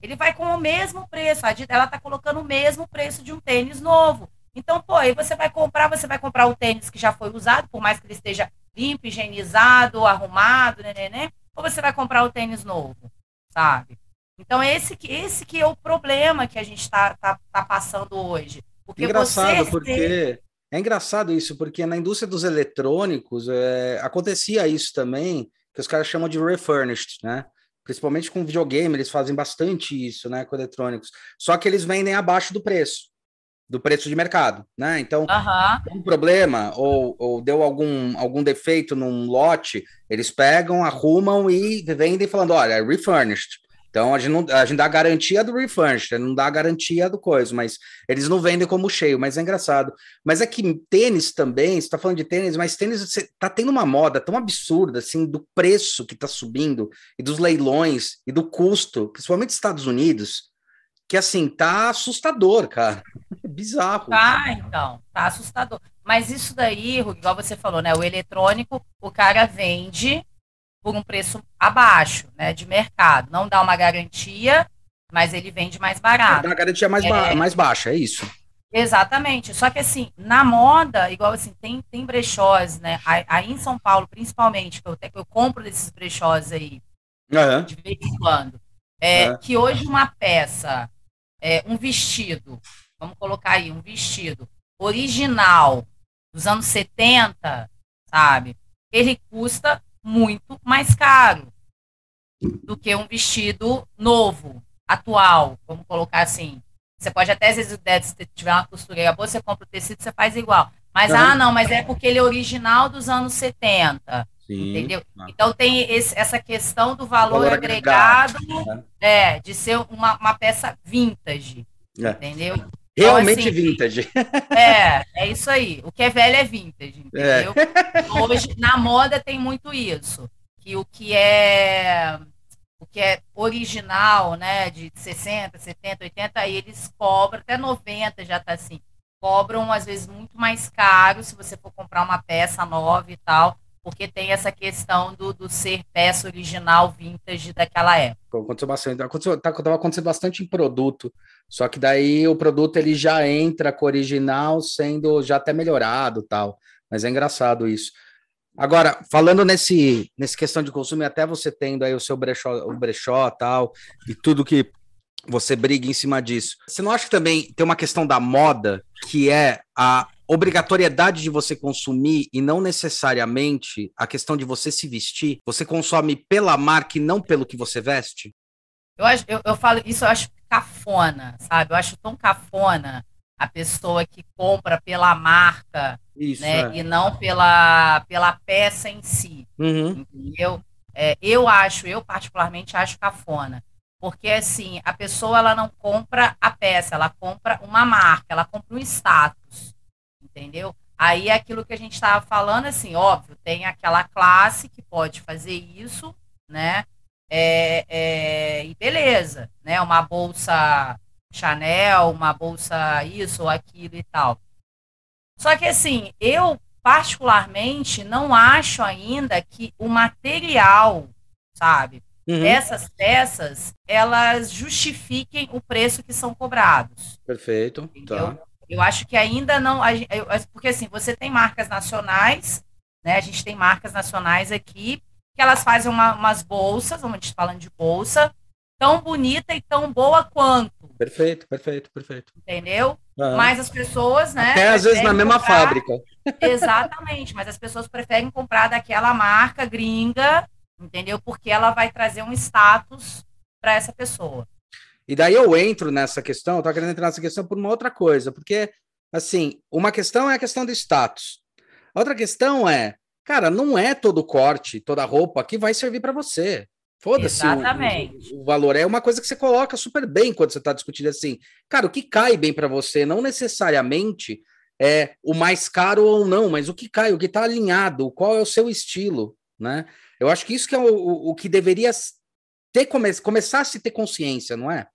S2: Ele vai com o mesmo preço. Ela está colocando o mesmo preço de um tênis novo. Então, pô, aí você vai comprar, você vai comprar o tênis que já foi usado, por mais que ele esteja limpo, higienizado, arrumado, né, né, né ou você vai comprar o tênis novo, sabe? Então, esse que, esse que é o problema que a gente está tá, tá passando hoje.
S1: Porque engraçado, você... porque é engraçado isso, porque na indústria dos eletrônicos é, acontecia isso também, que os caras chamam de refurnished, né? principalmente com videogame, eles fazem bastante isso, né, com eletrônicos. Só que eles vendem abaixo do preço, do preço de mercado, né? Então,
S2: uhum.
S1: um problema ou, ou deu algum, algum defeito num lote, eles pegam, arrumam e vendem falando, olha, é refurnished. Então a gente, não, a gente dá a garantia do refurnished, não dá a garantia do coisa, mas eles não vendem como cheio, mas é engraçado. Mas é que tênis também, você tá falando de tênis, mas tênis você tá tendo uma moda tão absurda assim do preço que tá subindo e dos leilões e do custo, principalmente nos Estados Unidos, que assim tá assustador, cara. É bizarro.
S2: Tá, então, tá assustador. Mas isso daí, igual você falou, né? O eletrônico, o cara vende por um preço abaixo, né, de mercado. Não dá uma garantia, mas ele vende mais barato. Dá
S1: uma garantia mais, ba é, mais baixa, é isso.
S2: Exatamente. Só que assim, na moda, igual assim, tem, tem brechós, né? Aí em São Paulo, principalmente, que eu, eu compro desses brechós aí, uhum. de vez em quando. É, uhum. Que hoje uma peça, é, um vestido, vamos colocar aí, um vestido original dos anos 70, sabe? Ele custa muito mais caro do que um vestido novo, atual, vamos colocar assim. Você pode até, às vezes, se tiver uma costureira boa, você compra o tecido, você faz igual. Mas, ah, não, mas é porque ele é original dos anos 70. Sim. Entendeu? Então tem esse, essa questão do valor, valor agregado, agregado é, de ser uma, uma peça vintage. É. Entendeu?
S1: Realmente então, assim, vintage.
S2: É, é isso aí. O que é velho é vintage, é. entendeu? É. Hoje, na moda tem muito isso. Que o que é o que é original, né, de 60, 70, 80, aí eles cobram, até 90 já tá assim. Cobram, às vezes, muito mais caro se você for comprar uma peça nova e tal, porque tem essa questão do, do ser peça original vintage daquela época.
S1: Aconteceu bastante, aconteceu, tá, acontecendo bastante em produto, só que daí o produto ele já entra com o original sendo já até melhorado tal, mas é engraçado isso. Agora, falando nesse, nesse questão de consumo, até você tendo aí o seu brechó, o brechó tal, e tudo que você briga em cima disso. Você não acha que também tem uma questão da moda, que é a obrigatoriedade de você consumir e não necessariamente a questão de você se vestir, você consome pela marca e não pelo que você veste?
S2: Eu, acho, eu, eu falo isso, eu acho cafona, sabe? Eu acho tão cafona a pessoa que compra pela marca, isso, né? É. E não pela, pela peça em si. Uhum. Entendeu? É, eu acho, eu particularmente acho cafona. Porque assim, a pessoa ela não compra a peça, ela compra uma marca, ela compra um status entendeu? Aí é aquilo que a gente estava falando, assim, óbvio, tem aquela classe que pode fazer isso, né? É, é, e beleza, né? Uma bolsa Chanel, uma bolsa isso ou aquilo e tal. Só que assim, eu particularmente não acho ainda que o material, sabe, uhum. dessas peças, elas justifiquem o preço que são cobrados.
S1: Perfeito. Entendeu? Tá.
S2: Eu acho que ainda não. Porque assim, você tem marcas nacionais, né? A gente tem marcas nacionais aqui, que elas fazem uma, umas bolsas, vamos falando de bolsa, tão bonita e tão boa quanto.
S1: Perfeito, perfeito, perfeito.
S2: Entendeu? Uhum. Mas as pessoas, né?
S1: Até às vezes na mesma comprar... fábrica.
S2: Exatamente, mas as pessoas preferem comprar daquela marca gringa, entendeu? Porque ela vai trazer um status para essa pessoa.
S1: E daí eu entro nessa questão, eu tô querendo entrar nessa questão por uma outra coisa, porque, assim, uma questão é a questão do status. outra questão é, cara, não é todo corte, toda roupa que vai servir para você. Foda-se o, o, o, valor. É uma coisa que você coloca super bem quando você está discutindo assim. Cara, o que cai bem para você não necessariamente é o mais caro ou não, mas o que cai, o que está alinhado, qual é o seu estilo, né? Eu acho que isso que é o, o, que deveria ter come, começar a se ter consciência, não é?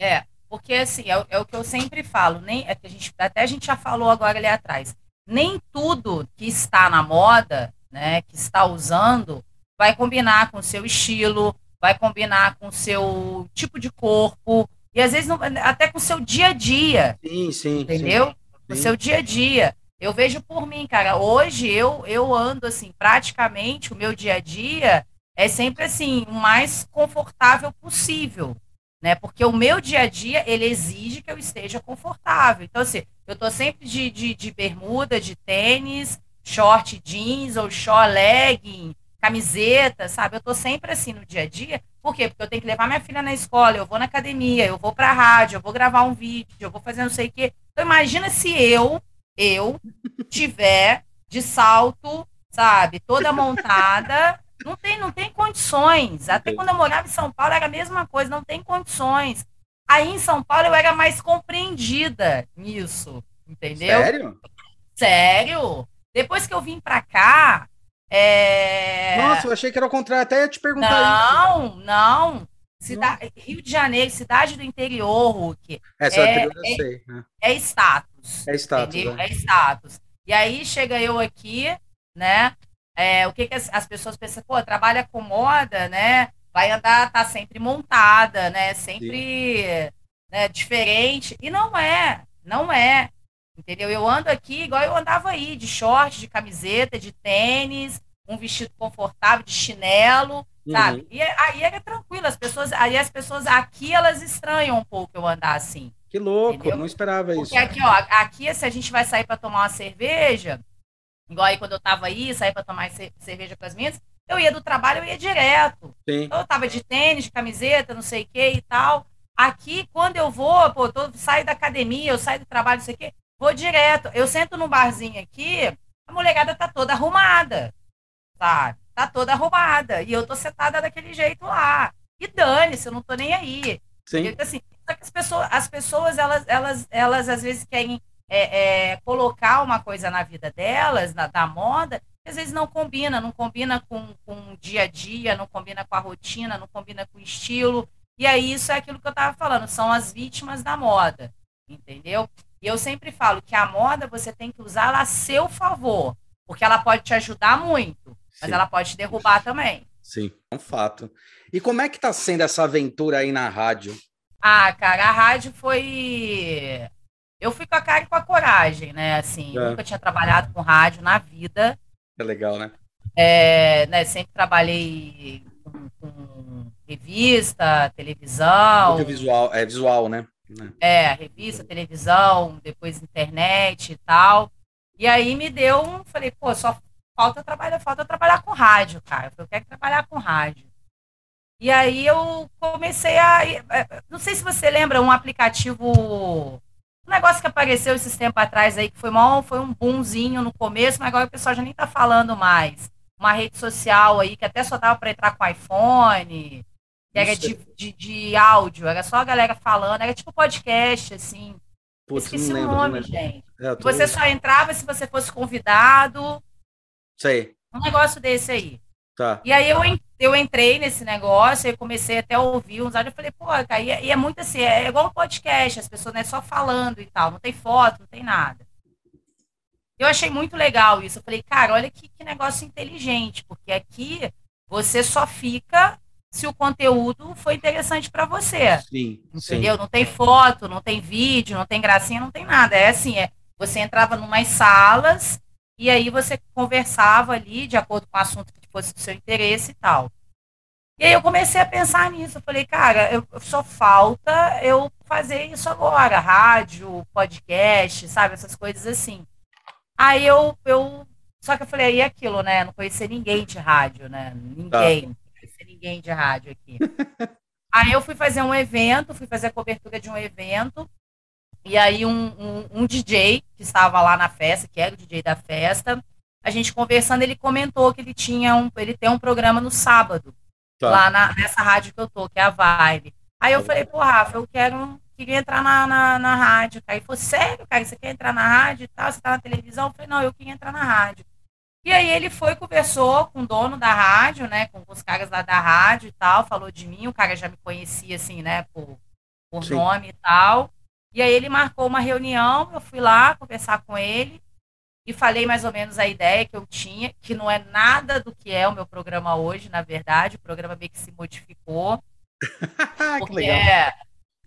S2: É, porque assim, é, é, o que eu sempre falo, nem é que a gente, até a gente já falou agora ali atrás, nem tudo que está na moda, né, que está usando, vai combinar com o seu estilo, vai combinar com o seu tipo de corpo, e às vezes não, até com o seu dia a dia.
S1: Sim, sim.
S2: Entendeu?
S1: Sim.
S2: Com o seu dia a dia. Eu vejo por mim, cara. Hoje eu, eu ando assim, praticamente o meu dia a dia é sempre assim, o mais confortável possível né? Porque o meu dia a dia, ele exige que eu esteja confortável. Então, assim, eu tô sempre de, de, de bermuda, de tênis, short jeans ou short legging, camiseta, sabe? Eu tô sempre assim no dia a dia. Por quê? Porque eu tenho que levar minha filha na escola, eu vou na academia, eu vou pra rádio, eu vou gravar um vídeo, eu vou fazer não sei o quê. Então imagina se eu, eu, tiver de salto, sabe, toda montada. Não tem, não tem condições. Até quando eu morava em São Paulo era a mesma coisa, não tem condições. Aí em São Paulo eu era mais compreendida nisso, entendeu?
S1: Sério?
S2: Sério. Depois que eu vim pra cá, é...
S1: Nossa, eu achei que era o contrário, até ia te perguntar
S2: não, isso. Não, não. Cida... Rio de Janeiro, cidade do interior, Hulk.
S1: É, só é, eu sei.
S2: Né? É status.
S1: É status.
S2: É. é status. E aí chega eu aqui, né? É, o que, que as, as, pessoas pensam, pô, trabalha com moda, né? Vai andar, tá sempre montada, né? Sempre né, diferente. E não é, não é. Entendeu? Eu ando aqui igual eu andava aí, de short, de camiseta, de tênis, um vestido confortável, de chinelo, uhum. sabe? E aí era tranquilo, as pessoas, aí as pessoas aqui elas estranham um pouco eu andar assim.
S1: Que louco, entendeu? não esperava
S2: Porque
S1: isso.
S2: aqui, ó, aqui se a gente vai sair para tomar uma cerveja, igual aí quando eu tava aí, sair para tomar cerveja com as minhas, eu ia do trabalho, eu ia direto.
S1: Sim.
S2: Então, eu tava de tênis, de camiseta, não sei o que e tal. Aqui, quando eu vou, pô, tô, saio da academia, eu saio do trabalho, não sei o quê, Vou direto. Eu sento num barzinho aqui, a molecada tá toda arrumada, sabe? Tá toda arrumada. E eu tô sentada daquele jeito lá. E dane-se, eu não tô nem aí.
S1: Sim.
S2: Porque, assim, as pessoas, as pessoas elas, elas, elas às vezes querem é, é, colocar uma coisa na vida delas, na, da moda, que às vezes não combina, não combina com, com o dia a dia, não combina com a rotina, não combina com o estilo. E aí isso é aquilo que eu estava falando, são as vítimas da moda, entendeu? E eu sempre falo que a moda você tem que usá-la a seu favor, porque ela pode te ajudar muito, mas Sim. ela pode te derrubar também.
S1: Sim, é um fato. E como é que tá sendo essa aventura aí na rádio?
S2: Ah, cara, a rádio foi. Eu fui com a cara e com a coragem, né? Assim, é. nunca tinha trabalhado com rádio na vida.
S1: É legal, né?
S2: É, né sempre trabalhei com, com revista, televisão.
S1: Visual, é visual, né?
S2: Né? É, revista, televisão, depois internet e tal. E aí me deu um, falei, pô, só falta trabalhar, falta trabalhar com rádio, cara. Eu quero trabalhar com rádio. E aí eu comecei a. É, não sei se você lembra um aplicativo. Um negócio que apareceu esses tempos atrás aí, que foi, mal, foi um boomzinho no começo, mas agora o pessoal já nem tá falando mais. Uma rede social aí que até só dava para entrar com iPhone que era de, de, de, áudio, era só a galera falando, era tipo podcast, assim. Putz, Esqueci lembro, o nome, gente. É, você só entrava se você fosse convidado.
S1: Sei.
S2: Um negócio desse aí.
S1: Tá.
S2: E aí eu, eu entrei nesse negócio, e comecei até a ouvir uns áudios, eu falei, pô, cara, e, é, e é muito assim, é igual um podcast, as pessoas não é só falando e tal, não tem foto, não tem nada. Eu achei muito legal isso. Eu falei, cara, olha que, que negócio inteligente, porque aqui você só fica se o conteúdo foi interessante para você.
S1: Sim,
S2: entendeu?
S1: Sim.
S2: Não tem foto, não tem vídeo, não tem gracinha, não tem nada. É assim, é, você entrava em umas salas e aí você conversava ali de acordo com o assunto que fosse do seu interesse e tal. E aí eu comecei a pensar nisso. Eu falei, cara, eu, só falta eu fazer isso agora, rádio, podcast, sabe, essas coisas assim. Aí eu, eu só que eu falei, aí é aquilo, né? Não conhecia ninguém de rádio, né? Ninguém. Tá ninguém de rádio aqui. aí eu fui fazer um evento, fui fazer a cobertura de um evento, e aí um, um, um, DJ que estava lá na festa, que era o DJ da festa, a gente conversando, ele comentou que ele tinha um, ele tem um programa no sábado, tá. lá na, nessa rádio que eu tô, que é a Vibe. Aí eu tá falei, pô, Rafa, eu quero, queria entrar na, na, na rádio. Aí ele falou, sério, cara, você quer entrar na rádio e tal? Você tá na televisão? Eu falei, não, eu queria entrar na rádio. E aí ele foi, conversou com o dono da rádio, né, com os caras lá da rádio e tal, falou de mim, o cara já me conhecia, assim, né, por, por nome e tal. E aí ele marcou uma reunião, eu fui lá conversar com ele e falei mais ou menos a ideia que eu tinha, que não é nada do que é o meu programa hoje, na verdade, o programa meio que se modificou.
S1: que legal. É,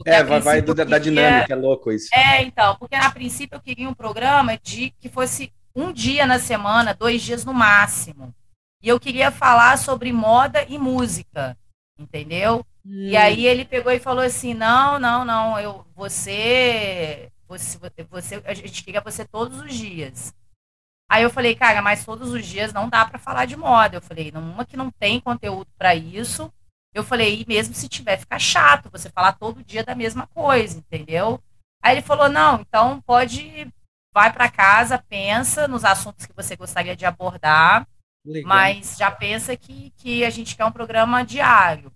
S1: é, vai, vai do, da dinâmica, é louco isso.
S2: É, então, porque a princípio eu queria um programa de que fosse um dia na semana, dois dias no máximo. E eu queria falar sobre moda e música, entendeu? Hum. E aí ele pegou e falou assim: não, não, não, eu, você, você, você, a gente queria você todos os dias. Aí eu falei, cara, mas todos os dias não dá para falar de moda. Eu falei, uma que não tem conteúdo para isso. Eu falei, e mesmo se tiver, fica chato você falar todo dia da mesma coisa, entendeu? Aí ele falou, não, então pode, vai para casa, pensa nos assuntos que você gostaria de abordar, Legal. mas já pensa que, que a gente quer um programa diário.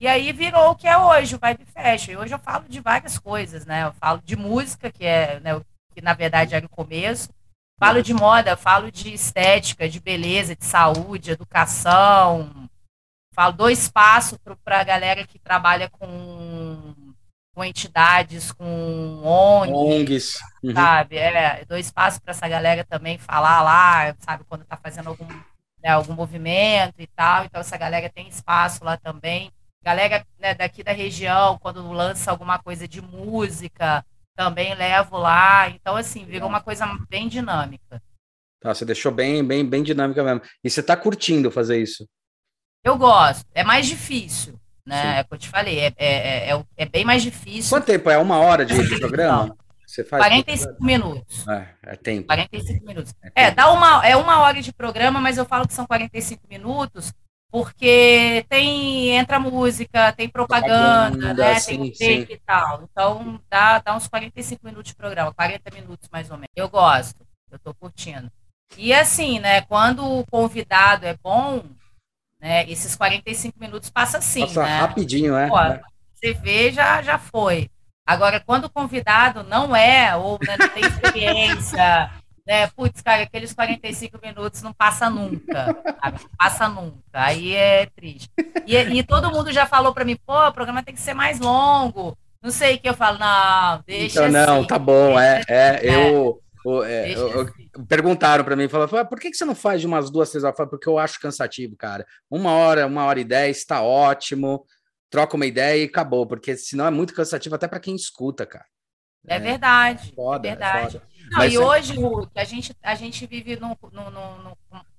S2: E aí virou o que é hoje, o Vibe Fashion. E hoje eu falo de várias coisas, né? Eu falo de música, que é, né, que na verdade era o começo. Falo de moda, falo de estética, de beleza, de saúde, educação. Falo do espaço para a galera que trabalha com, com entidades, com ONGs, ONGs. Uhum. sabe? É, dou espaço para essa galera também falar lá, sabe, quando está fazendo algum, né, algum movimento e tal. Então, essa galera tem espaço lá também galera né, daqui da região, quando lança alguma coisa de música, também levo lá. Então, assim, virou uma coisa bem dinâmica.
S1: Tá, você deixou bem, bem, bem dinâmica mesmo. E você está curtindo fazer isso?
S2: Eu gosto. É mais difícil, né? Sim. É o que eu te falei. É, é, é, é, bem mais difícil.
S1: Quanto tempo? É uma hora de, de programa?
S2: Você faz 45 minutos.
S1: É, é tempo.
S2: 45 minutos. É, é, dá uma, é uma hora de programa, mas eu falo que são 45 minutos, porque tem entra música, tem propaganda, propaganda né? Sim, tem take e tal. Então dá, dá uns 45 minutos de programa, 40 minutos mais ou menos. Eu gosto, eu tô curtindo. E assim, né, quando o convidado é bom, né, esses 45 minutos passa assim, passa né?
S1: rapidinho, é. Pô,
S2: é. Você vê, já, já foi. Agora, quando o convidado não é, ou né, não tem experiência, né? Putz, cara, aqueles 45 minutos não passa nunca, sabe? Não passa nunca. Aí é triste. E, e todo mundo já falou para mim, pô, o programa tem que ser mais longo. Não sei o que eu falo, não, deixa
S1: então, Não, tá bom, é, é, eu... É, eu, assim. perguntaram para mim, falaram, por que, que você não faz de umas duas, três horas? Porque eu acho cansativo, cara. Uma hora, uma hora e dez, tá ótimo. Troca uma ideia e acabou, porque senão é muito cansativo até para quem escuta, cara.
S2: É, é verdade, é, foda, é verdade. É não, Mas, e hoje, Ruth, a gente, a gente vive num, num, num,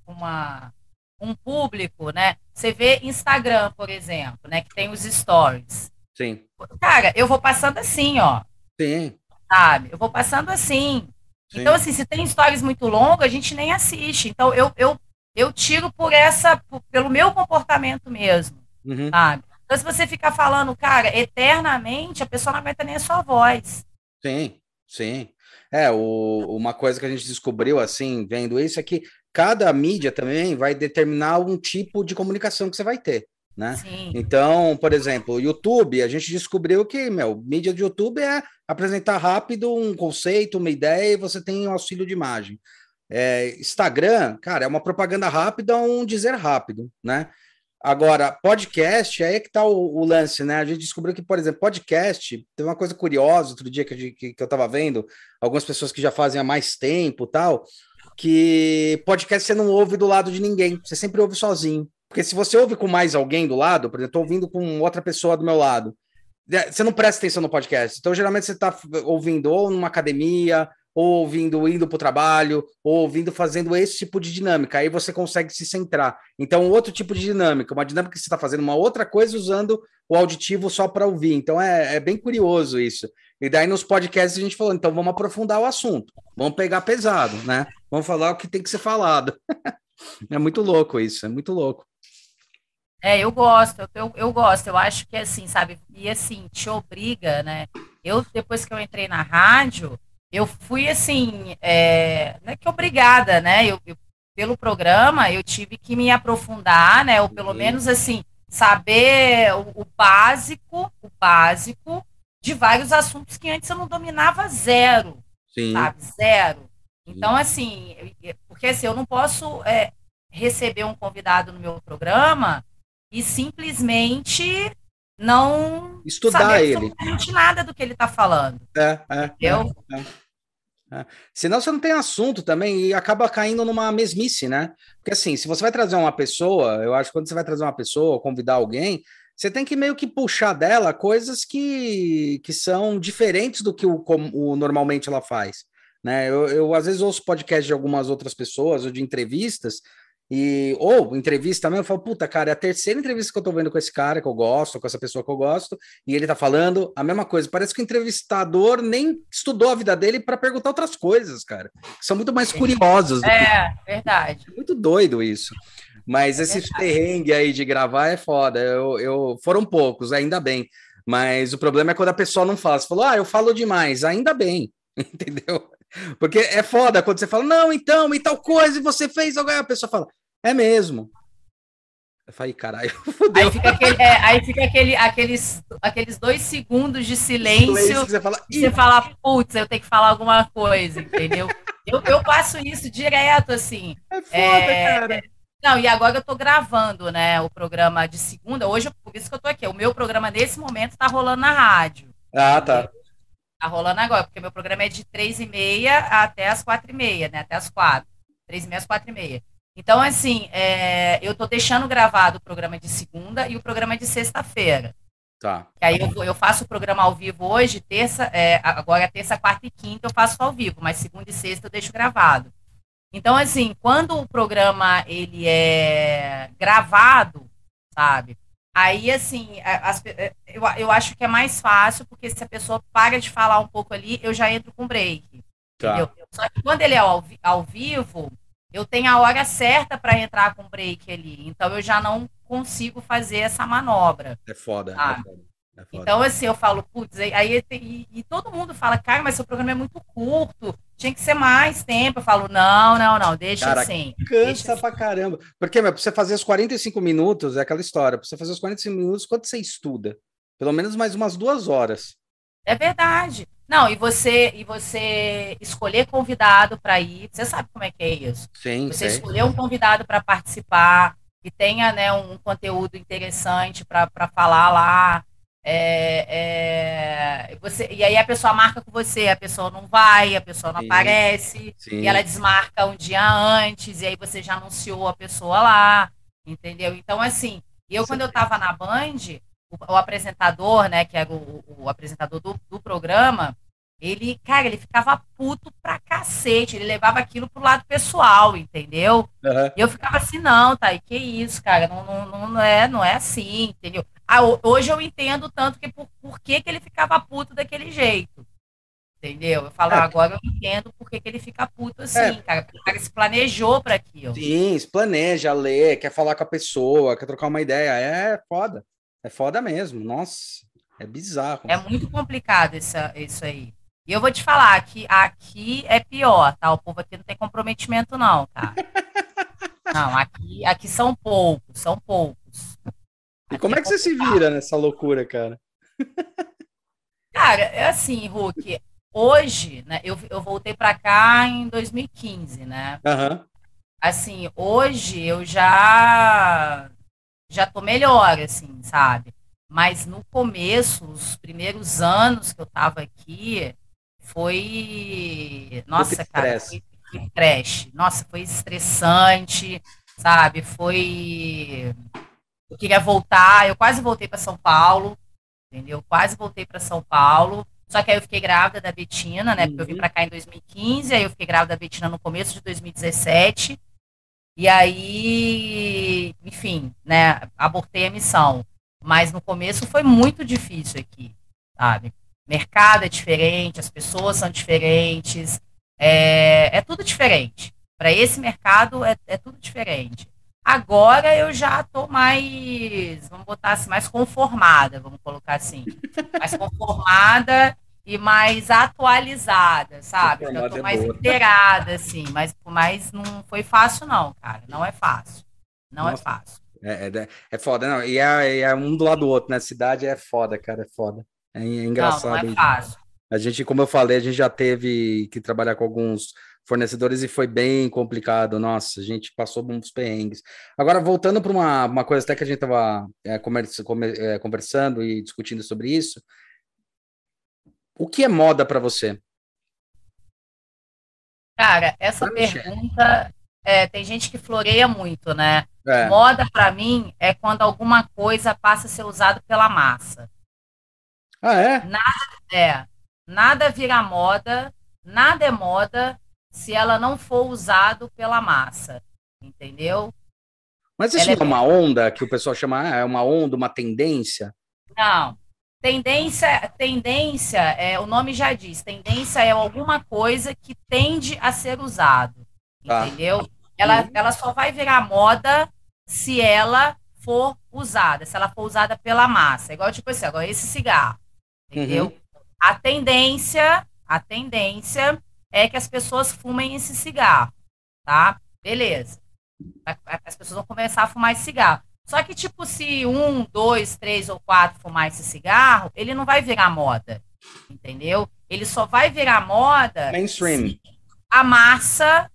S2: uma, um público, né? Você vê Instagram, por exemplo, né? Que tem os stories.
S1: Sim.
S2: Cara, eu vou passando assim, ó.
S1: Sim.
S2: Sabe? Eu vou passando assim. Sim. Então, assim, se tem stories muito longos, a gente nem assiste. Então, eu, eu, eu tiro por essa, por, pelo meu comportamento mesmo, uhum. sabe? Então, se você ficar falando, cara, eternamente, a pessoa não aguenta nem a sua voz.
S1: Sim, sim. É, o, uma coisa que a gente descobriu, assim, vendo isso, é que cada mídia também vai determinar um tipo de comunicação que você vai ter. Né? Sim. Então, por exemplo, o YouTube, a gente descobriu que, meu, mídia de YouTube é apresentar rápido um conceito, uma ideia, e você tem um auxílio de imagem. É, Instagram, cara, é uma propaganda rápida, um dizer rápido, né? Agora, podcast, aí é que tá o, o, lance, né? A gente descobriu que, por exemplo, podcast, tem uma coisa curiosa outro dia que, que, que eu tava vendo, algumas pessoas que já fazem há mais tempo tal, que podcast você não ouve do lado de ninguém, você sempre ouve sozinho. Porque se você ouve com mais alguém do lado, por exemplo, tô ouvindo com outra pessoa do meu lado, né, você não presta atenção no podcast. Então, geralmente, você está ouvindo ou numa academia, ou ouvindo indo para o trabalho, ou ouvindo fazendo esse tipo de dinâmica. Aí você consegue se centrar. Então, outro tipo de dinâmica, uma dinâmica que você está fazendo uma outra coisa usando o auditivo só para ouvir. Então, é, é, bem curioso isso. E daí nos podcasts a gente falou, então vamos aprofundar o assunto, vamos pegar pesado, né? Vamos falar o que tem que ser falado. é muito louco isso, é muito louco.
S2: É, eu gosto, eu, eu gosto, eu acho que é assim, sabe? E assim, te obriga, né? Eu, depois que eu entrei na rádio, eu fui assim, é, não é que obrigada, né? Eu, eu, pelo programa, eu tive que me aprofundar, né? Ou pelo menos assim, saber o, o, básico, o básico de vários assuntos que antes eu não dominava zero. Sim. Sabe? Zero. Então, assim, porque assim, eu não posso é, receber um convidado no meu programa e simplesmente não
S1: estudar ele.
S2: nada do que ele está falando.
S1: É, é, entendeu? É, é. É. Senão você não tem assunto também e acaba caindo numa mesmice, né? Porque assim, se você vai trazer uma pessoa, eu acho que quando você vai trazer uma pessoa, convidar alguém, você tem que meio que puxar dela coisas que, que são diferentes do que o, o normalmente ela faz. Né? Eu, eu às vezes ouço podcast de algumas outras pessoas ou de entrevistas E, ou entrevista também, eu falo, puta, cara, é a terceira entrevista que eu tô vendo com esse cara que eu gosto, com essa pessoa que eu gosto, e ele tá falando a mesma coisa. Parece que o entrevistador nem estudou a vida dele para perguntar outras coisas, cara. São muito mais curiosos.
S2: É, que... verdade.
S1: É muito doido isso. Mas é esse perrengue aí de gravar é foda. Eu, eu, foram poucos, ainda bem. Mas o problema é quando a pessoa não fala. Você falou, ah, eu falo demais, ainda bem, entendeu? Porque é foda quando você fala, não, então, e tal coisa, e você fez, a pessoa fala, é mesmo. Eu falei, caralho,
S2: fudeu. Aí fica, aquele, é, aí fica aquele, aqueles, aqueles dois segundos de silêncio. silêncio
S1: você fala,
S2: e você fala, putz, eu tenho que falar alguma coisa, entendeu? eu, eu passo isso direto, assim.
S1: É foda, é, cara.
S2: Não, e agora eu tô gravando, né, o programa de segunda. Hoje, por isso que eu tô aqui. O meu programa, nesse momento, tá rolando na rádio.
S1: Ah, tá.
S2: Tá rolando agora, porque meu programa é de três e meia até as quatro e meia, né? Até as quatro. Três e meia às quatro e meia. Então, assim, é, eu tô deixando gravado o programa de segunda e o programa de sexta-feira.
S1: Tá.
S2: Que aí eu, eu faço o programa ao vivo hoje, terça, é, agora é terça, quarta e quinta eu faço ao vivo, mas segunda e sexta eu deixo gravado. Então, assim, quando o programa ele é gravado, sabe? Aí, assim, as, é, eu, eu acho que é mais fácil, porque se a pessoa para de falar um pouco ali, eu já entro com break. Tá. Entendeu? Só que quando ele é ao, ao vivo, eu tenho a hora certa para entrar com break ali. Então, eu já não consigo fazer essa manobra.
S1: É foda. É foda.
S2: É então, assim, eu falo, putz, aí e, e, todo mundo fala, cara, mas seu programa é muito curto, tinha que ser mais tempo. Eu falo, não, não, não, deixa cara, assim.
S1: Cansa
S2: deixa
S1: pra assim. caramba. Porque, meu, pra você fazer os 45 minutos, é aquela história, pra você fazer os 45 minutos, quanto você estuda? Pelo menos mais umas duas horas.
S2: É verdade. Não, e você e você escolher convidado para ir, você sabe como é que é isso?
S1: Sim.
S2: Você escolher um convidado para participar, que tenha né, um conteúdo interessante para falar lá. É, é, você, e aí a pessoa marca com você, a pessoa não vai, a pessoa não sim, aparece, sim. e ela desmarca um dia antes, e aí você já anunciou a pessoa lá, entendeu? Então, assim, eu quando eu estava na Band, o, o, apresentador, né, que era o, o apresentador do, do, programa, ele, cara, ele ficava puto pra cacete, ele levava aquilo pro lado pessoal, entendeu? Uhum. E eu ficava assim, não, tá, e que isso, cara, não, não, não, é, não é assim, entendeu? Ah, hoje eu entendo tanto que por, por que, que ele ficava puto daquele jeito. Entendeu? Eu falo, é. agora eu entendo por que, que ele fica puto assim, é. cara. Porque o cara se planejou para aquilo.
S1: Sim, se planeja, lê, quer falar com a pessoa, quer trocar uma ideia. É foda. É foda mesmo. Nossa, é bizarro.
S2: É muito complicado isso, isso aí. E eu vou te falar que aqui é pior, tá? O povo aqui não tem comprometimento, não, tá? não, aqui, aqui são poucos, são poucos.
S1: E como é que você se vira nessa loucura, cara?
S2: Cara, é assim, Hulk. Hoje, né? Eu, eu voltei para cá em 2015, né?
S1: Uhum.
S2: Assim, hoje eu já já tô melhor, assim, sabe? Mas no começo, os primeiros anos que eu tava aqui, foi. Nossa, cara, foi, foi trash. Nossa, foi estressante, sabe? Foi eu queria voltar, eu quase voltei para São Paulo, entendeu? Quase voltei para São Paulo. Só que aí eu fiquei grávida da Betina, né? Porque eu vim uhum. para cá em 2015, aí eu fiquei grávida da Betina no começo de 2017. E aí, enfim, né, abortei a missão. Mas no começo foi muito difícil aqui, sabe? Mercado é diferente, as pessoas são diferentes, é, é tudo diferente. Para esse mercado é, é tudo diferente. Agora eu já estou mais, vamos botar assim, mais conformada, vamos colocar assim. Mais conformada e mais atualizada, sabe? Eu estou é mais inteirada, assim, mas, mas não foi fácil, não, cara. Não é fácil. Não é Nossa. é fácil.
S1: É, é, é, foda, não. E é, é, um do lado do outro, né? Cidade é foda, cara, é foda. É, é engraçado. Não, não é fácil. A gente, como eu falei, a gente já teve que trabalhar com alguns fornecedores e foi bem complicado. Nossa, a gente passou uns perrengues. Agora, voltando para uma, uma coisa até que a gente estava é, conversa, é, conversando e discutindo sobre isso. O que é moda para você?
S2: Cara, essa pergunta é, tem gente que floreia muito, né? É. Moda para mim é quando alguma coisa passa a ser usada pela massa.
S1: Ah, é?
S2: Nada é. Nada vira moda, nada é moda se ela não for usado pela massa, entendeu?
S1: Mas isso Ela é, é uma onda que o pessoal chama, ah, é uma onda, uma tendência?
S2: Não. Tendência, tendência, é, o nome já diz, tendência é alguma coisa que tende a ser usado, tá. entendeu? Ela, uhum. ela só vai virar moda se ela for usada, se ela for usada pela massa. Igual tipo assim, agora esse cigarro, entendeu? Uhum. A tendência, a tendência é que as pessoas fumem esse cigarro, tá? Beleza. As pessoas vão começar a fumar esse cigarro. Só que, tipo, se um, dois, três ou quatro fumar esse cigarro, ele não vai virar moda. Entendeu? Ele só vai virar moda.
S1: Mainstream.
S2: a massa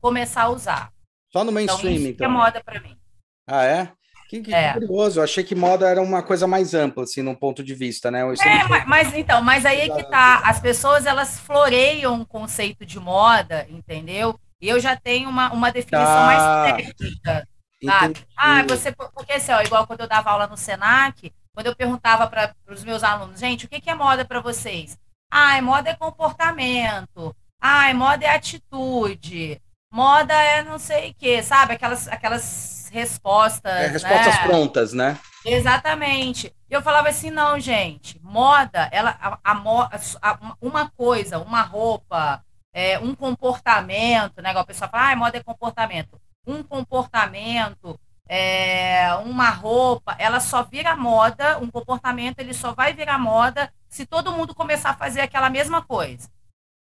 S2: começar a usar.
S1: Só no mainstream, então.
S2: então. é moda para mim.
S1: Ah, é? Que, que é. curioso, eu achei que moda era uma coisa mais ampla, assim, num ponto de vista, né?
S2: É, mas, mas, então, mas aí é que tá. As pessoas elas floreiam um conceito de moda, entendeu? E eu já tenho uma, uma definição tá. mais técnica. Sabe? Ah, você. Porque assim, ó, igual quando eu dava aula no SENAC, quando eu perguntava para os meus alunos, gente, o que, que é moda para vocês? Ah, moda é comportamento. Ah, moda é atitude. Moda é não sei o quê, sabe? Aquelas, aquelas respostas. É,
S1: respostas né? prontas, né?
S2: Exatamente. Eu falava assim, não, gente, moda, ela, a, a, a uma coisa, uma roupa, é, um comportamento, né? Igual o pessoal fala, ah, moda é comportamento um comportamento, é, uma roupa, ela só vira moda, um comportamento ele só vai virar moda se todo mundo começar a fazer aquela mesma coisa.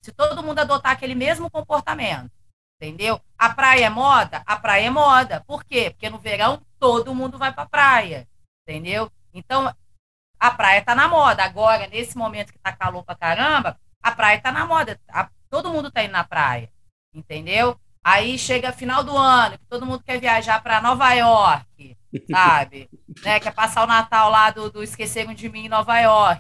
S2: Se todo mundo adotar aquele mesmo comportamento. Entendeu? A praia é moda? A praia é moda. Por quê? Porque no verão todo mundo vai para a praia. Entendeu? Então, a praia está na moda. Agora, nesse momento que está calor pra caramba, a praia está na moda. A, todo mundo está indo na praia. Entendeu? Aí chega final do ano, que todo mundo quer viajar para Nova York, sabe? né? Quer passar o Natal lá do, do Esqueceram de Mim em Nova York.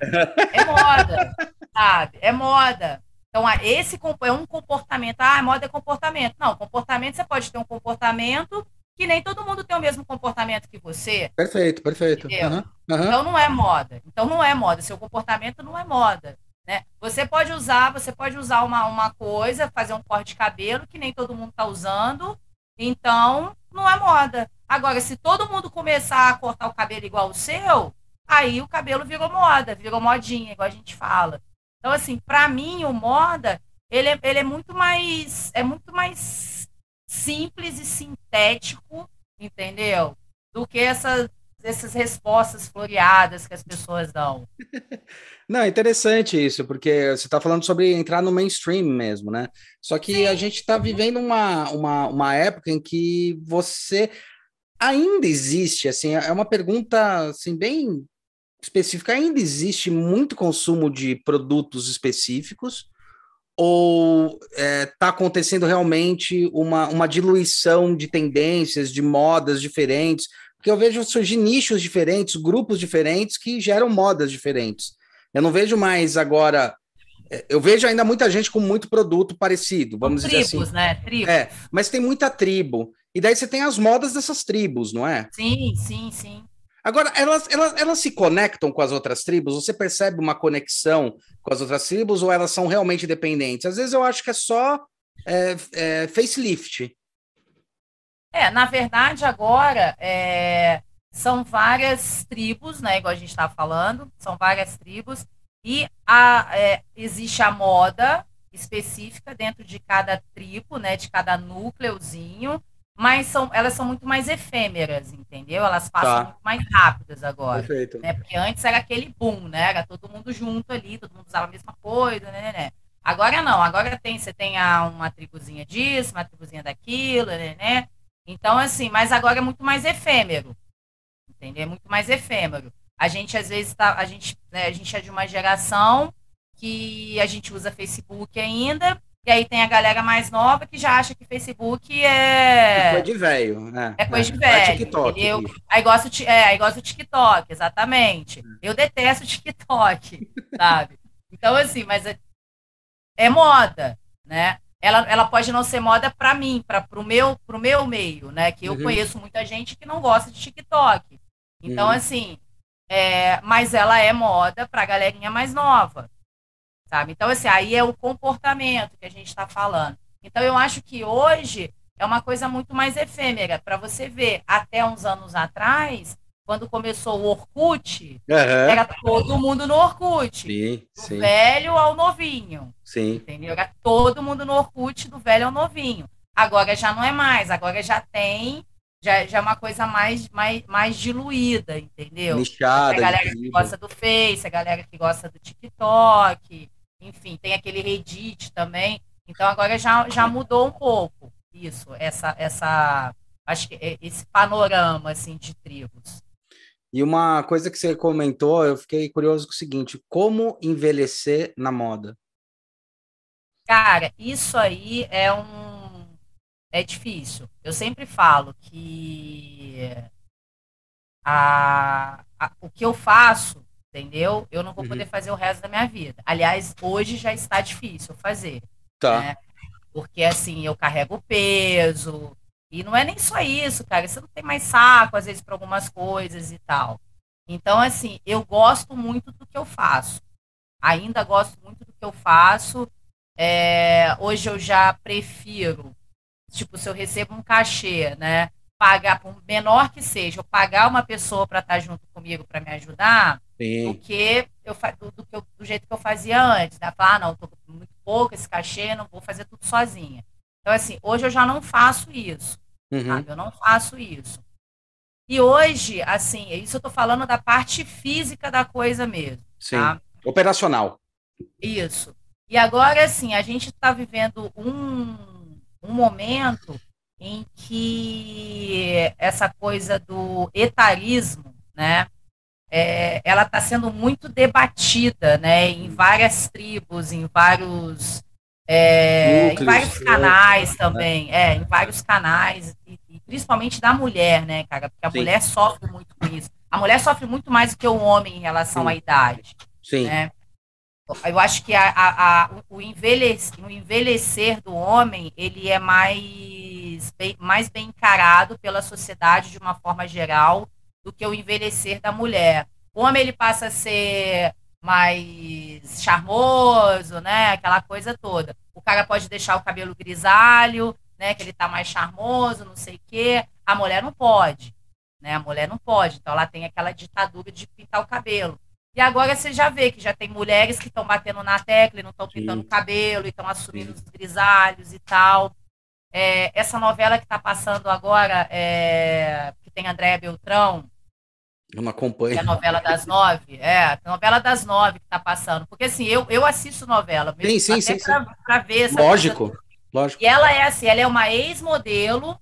S2: É moda, sabe? É moda. Então, esse é um comportamento. Ah, moda é comportamento. Não, comportamento, você pode ter um comportamento que nem todo mundo tem o mesmo comportamento que você.
S1: Perfeito, perfeito. Uhum,
S2: uhum. Então, não é moda. Então, não é moda. Seu comportamento não é moda. Né? Você pode usar, você pode usar uma, uma coisa, fazer um corte de cabelo que nem todo mundo está usando, então não é moda. Agora, se todo mundo começar a cortar o cabelo igual o seu, aí o cabelo virou moda, virou modinha, igual a gente fala. Então, assim, para mim, o moda, ele é, ele é muito mais, é muito mais simples e sintético, entendeu? Do que essa, essas respostas floreadas que as pessoas dão.
S1: Não, é interessante isso, porque você está falando sobre entrar no mainstream mesmo, né? Só que Sim. a gente está vivendo uma, uma, uma época em que você ainda existe, assim, é uma pergunta assim, bem específica, ainda existe muito consumo de produtos específicos, ou está é, tá acontecendo realmente uma, uma diluição de tendências, de modas diferentes? Porque eu vejo surgir nichos diferentes, grupos diferentes que geram modas diferentes. Eu não vejo mais agora. É, eu vejo ainda muita gente com muito produto parecido, vamos dizer assim.
S2: Tribos, né?
S1: Tribos. É, mas tem muita tribo. E daí você tem as modas dessas tribos, não é?
S2: Sim, sim, sim.
S1: Agora, elas, elas, elas se conectam com as outras tribos? Você percebe uma conexão com as outras tribos ou elas são realmente dependentes? Às vezes eu acho que é só é, é, facelift.
S2: É, na verdade, agora, é, são várias tribos, né? Igual a gente estava falando, são várias tribos, e a, é, existe a moda específica dentro de cada tribo, né? De cada núcleozinho, mas são, elas são muito mais efêmeras, entendeu? Elas passam tá. muito mais rápidas agora. Perfeito. Né? Porque antes era aquele boom, né? Era todo mundo junto ali, todo mundo usava a mesma coisa, né? né, né. Agora não, agora tem, você tem a, uma tribuzinha disso, uma tribuzinha daquilo, né, né? Então, assim, mas agora é muito mais efêmero entendeu? É muito mais efêmero. A gente, às vezes, tá, a, gente, né, a gente é de uma geração que a gente usa Facebook ainda, e aí tem a galera mais nova que já acha que Facebook é.
S1: É coisa de velho, né?
S2: É coisa de velho. É TikTok. Eu, aí, gosto, é, aí gosto do TikTok, exatamente. Eu detesto o TikTok, sabe? Então, assim, mas é, é moda, né? Ela, ela pode não ser moda para mim, para o meu, pro meu meio, né? Que eu uhum. conheço muita gente que não gosta de TikTok. Então, uhum. assim, é, mas ela é moda para a galerinha mais nova, sabe? Então, assim, aí é o comportamento que a gente está falando. Então, eu acho que hoje é uma coisa muito mais efêmera. Para você ver, até uns anos atrás, quando começou o Orkut, uhum. era todo mundo no Orkut.
S1: Sim,
S2: do
S1: sim.
S2: velho ao novinho.
S1: Sim.
S2: Entendeu? Era todo mundo no Orkut, do velho ao novinho. Agora já não é mais, agora já tem, já, já é uma coisa mais, mais, mais diluída, entendeu?
S1: Nichada.
S2: A galera que gosta do Face, a galera que gosta do TikTok, enfim, tem aquele Reddit também. Então agora já, já mudou um pouco isso, essa, essa, acho que é, esse panorama assim de tribos.
S1: E uma coisa que você comentou, eu fiquei curioso com o seguinte: como envelhecer na moda?
S2: Cara, isso aí é um. É difícil. Eu sempre falo que a, a, o que eu faço, entendeu? Eu não vou uhum. poder fazer o resto da minha vida. Aliás, hoje já está difícil fazer.
S1: Tá. Né?
S2: Porque assim, eu carrego peso, e não é nem só isso, cara. Você não tem mais saco, às vezes, para algumas coisas e tal. Então, assim, eu gosto muito do que eu faço. Ainda gosto muito do que eu faço. É, hoje eu já prefiro, tipo, se eu recebo um cachê, né? Pagar, por menor que seja, eu pagar uma pessoa para estar tá junto comigo para me ajudar,
S1: Sim.
S2: do que eu do, do, do, do, jeito que eu fazia antes, né? Falar, ah, não, tô muito pouco esse cachê, não vou fazer tudo sozinha. Então, assim, hoje eu já não faço isso. Uhum. Eu não faço isso. E hoje, assim, isso eu estou falando da parte física da coisa mesmo.
S1: Sim. Tá? Operacional.
S2: Isso. E agora, assim, a gente está vivendo um, um momento em que essa coisa do etarismo, né, é, ela está sendo muito debatida, né, em várias tribos, em vários é, Núcleos, em vários canais né? também, é, em vários canais, e, e, principalmente da mulher, né, cara? Porque a Sim. mulher sofre muito com isso. A mulher sofre muito mais do que o homem em relação Sim. à idade.
S1: Sim.
S2: Né? Eu acho que a, a, a, o, envelhecer, o envelhecer do homem, ele é mais bem, mais bem encarado pela sociedade de uma forma geral do que o envelhecer da mulher. O homem, ele passa a ser mais charmoso, né? Aquela coisa toda. O cara pode deixar o cabelo grisalho, né? Que ele tá mais charmoso, não sei o quê. A mulher não pode, né? A mulher não pode. Então ela tem aquela ditadura de pintar o cabelo. E agora você já vê que já tem mulheres que estão batendo na tecla e não estão pintando o cabelo, e estão assumindo Sim. os grisalhos e tal. É, essa novela que está passando agora, é, que tem Andréa Beltrão,
S1: eu não acompanho.
S2: É a novela das nove. É, a novela das nove que tá passando. Porque assim, eu, eu assisto novela.
S1: Sim, sim, sim.
S2: Pra ver essa
S1: Lógico, lógico.
S2: E ela é assim, ela é uma ex-modelo,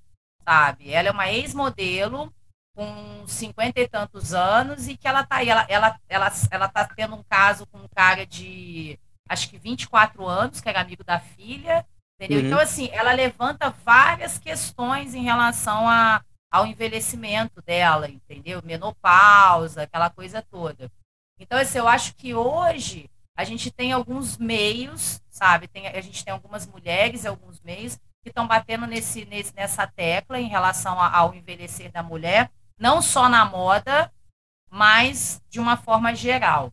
S2: sabe? Ela é uma ex-modelo com cinquenta e tantos anos e que ela tá aí, ela, ela, ela, ela tá tendo um caso com um cara de acho que 24 anos, que era amigo da filha, entendeu? Uhum. Então, assim, ela levanta várias questões em relação a ao envelhecimento dela, entendeu? Menopausa, aquela coisa toda. Então, assim, eu acho que hoje a gente tem alguns meios, sabe? Tem, a gente tem algumas mulheres alguns meios que estão batendo nesse, nesse, nessa tecla em relação ao envelhecer da mulher, não só na moda, mas de uma forma geral,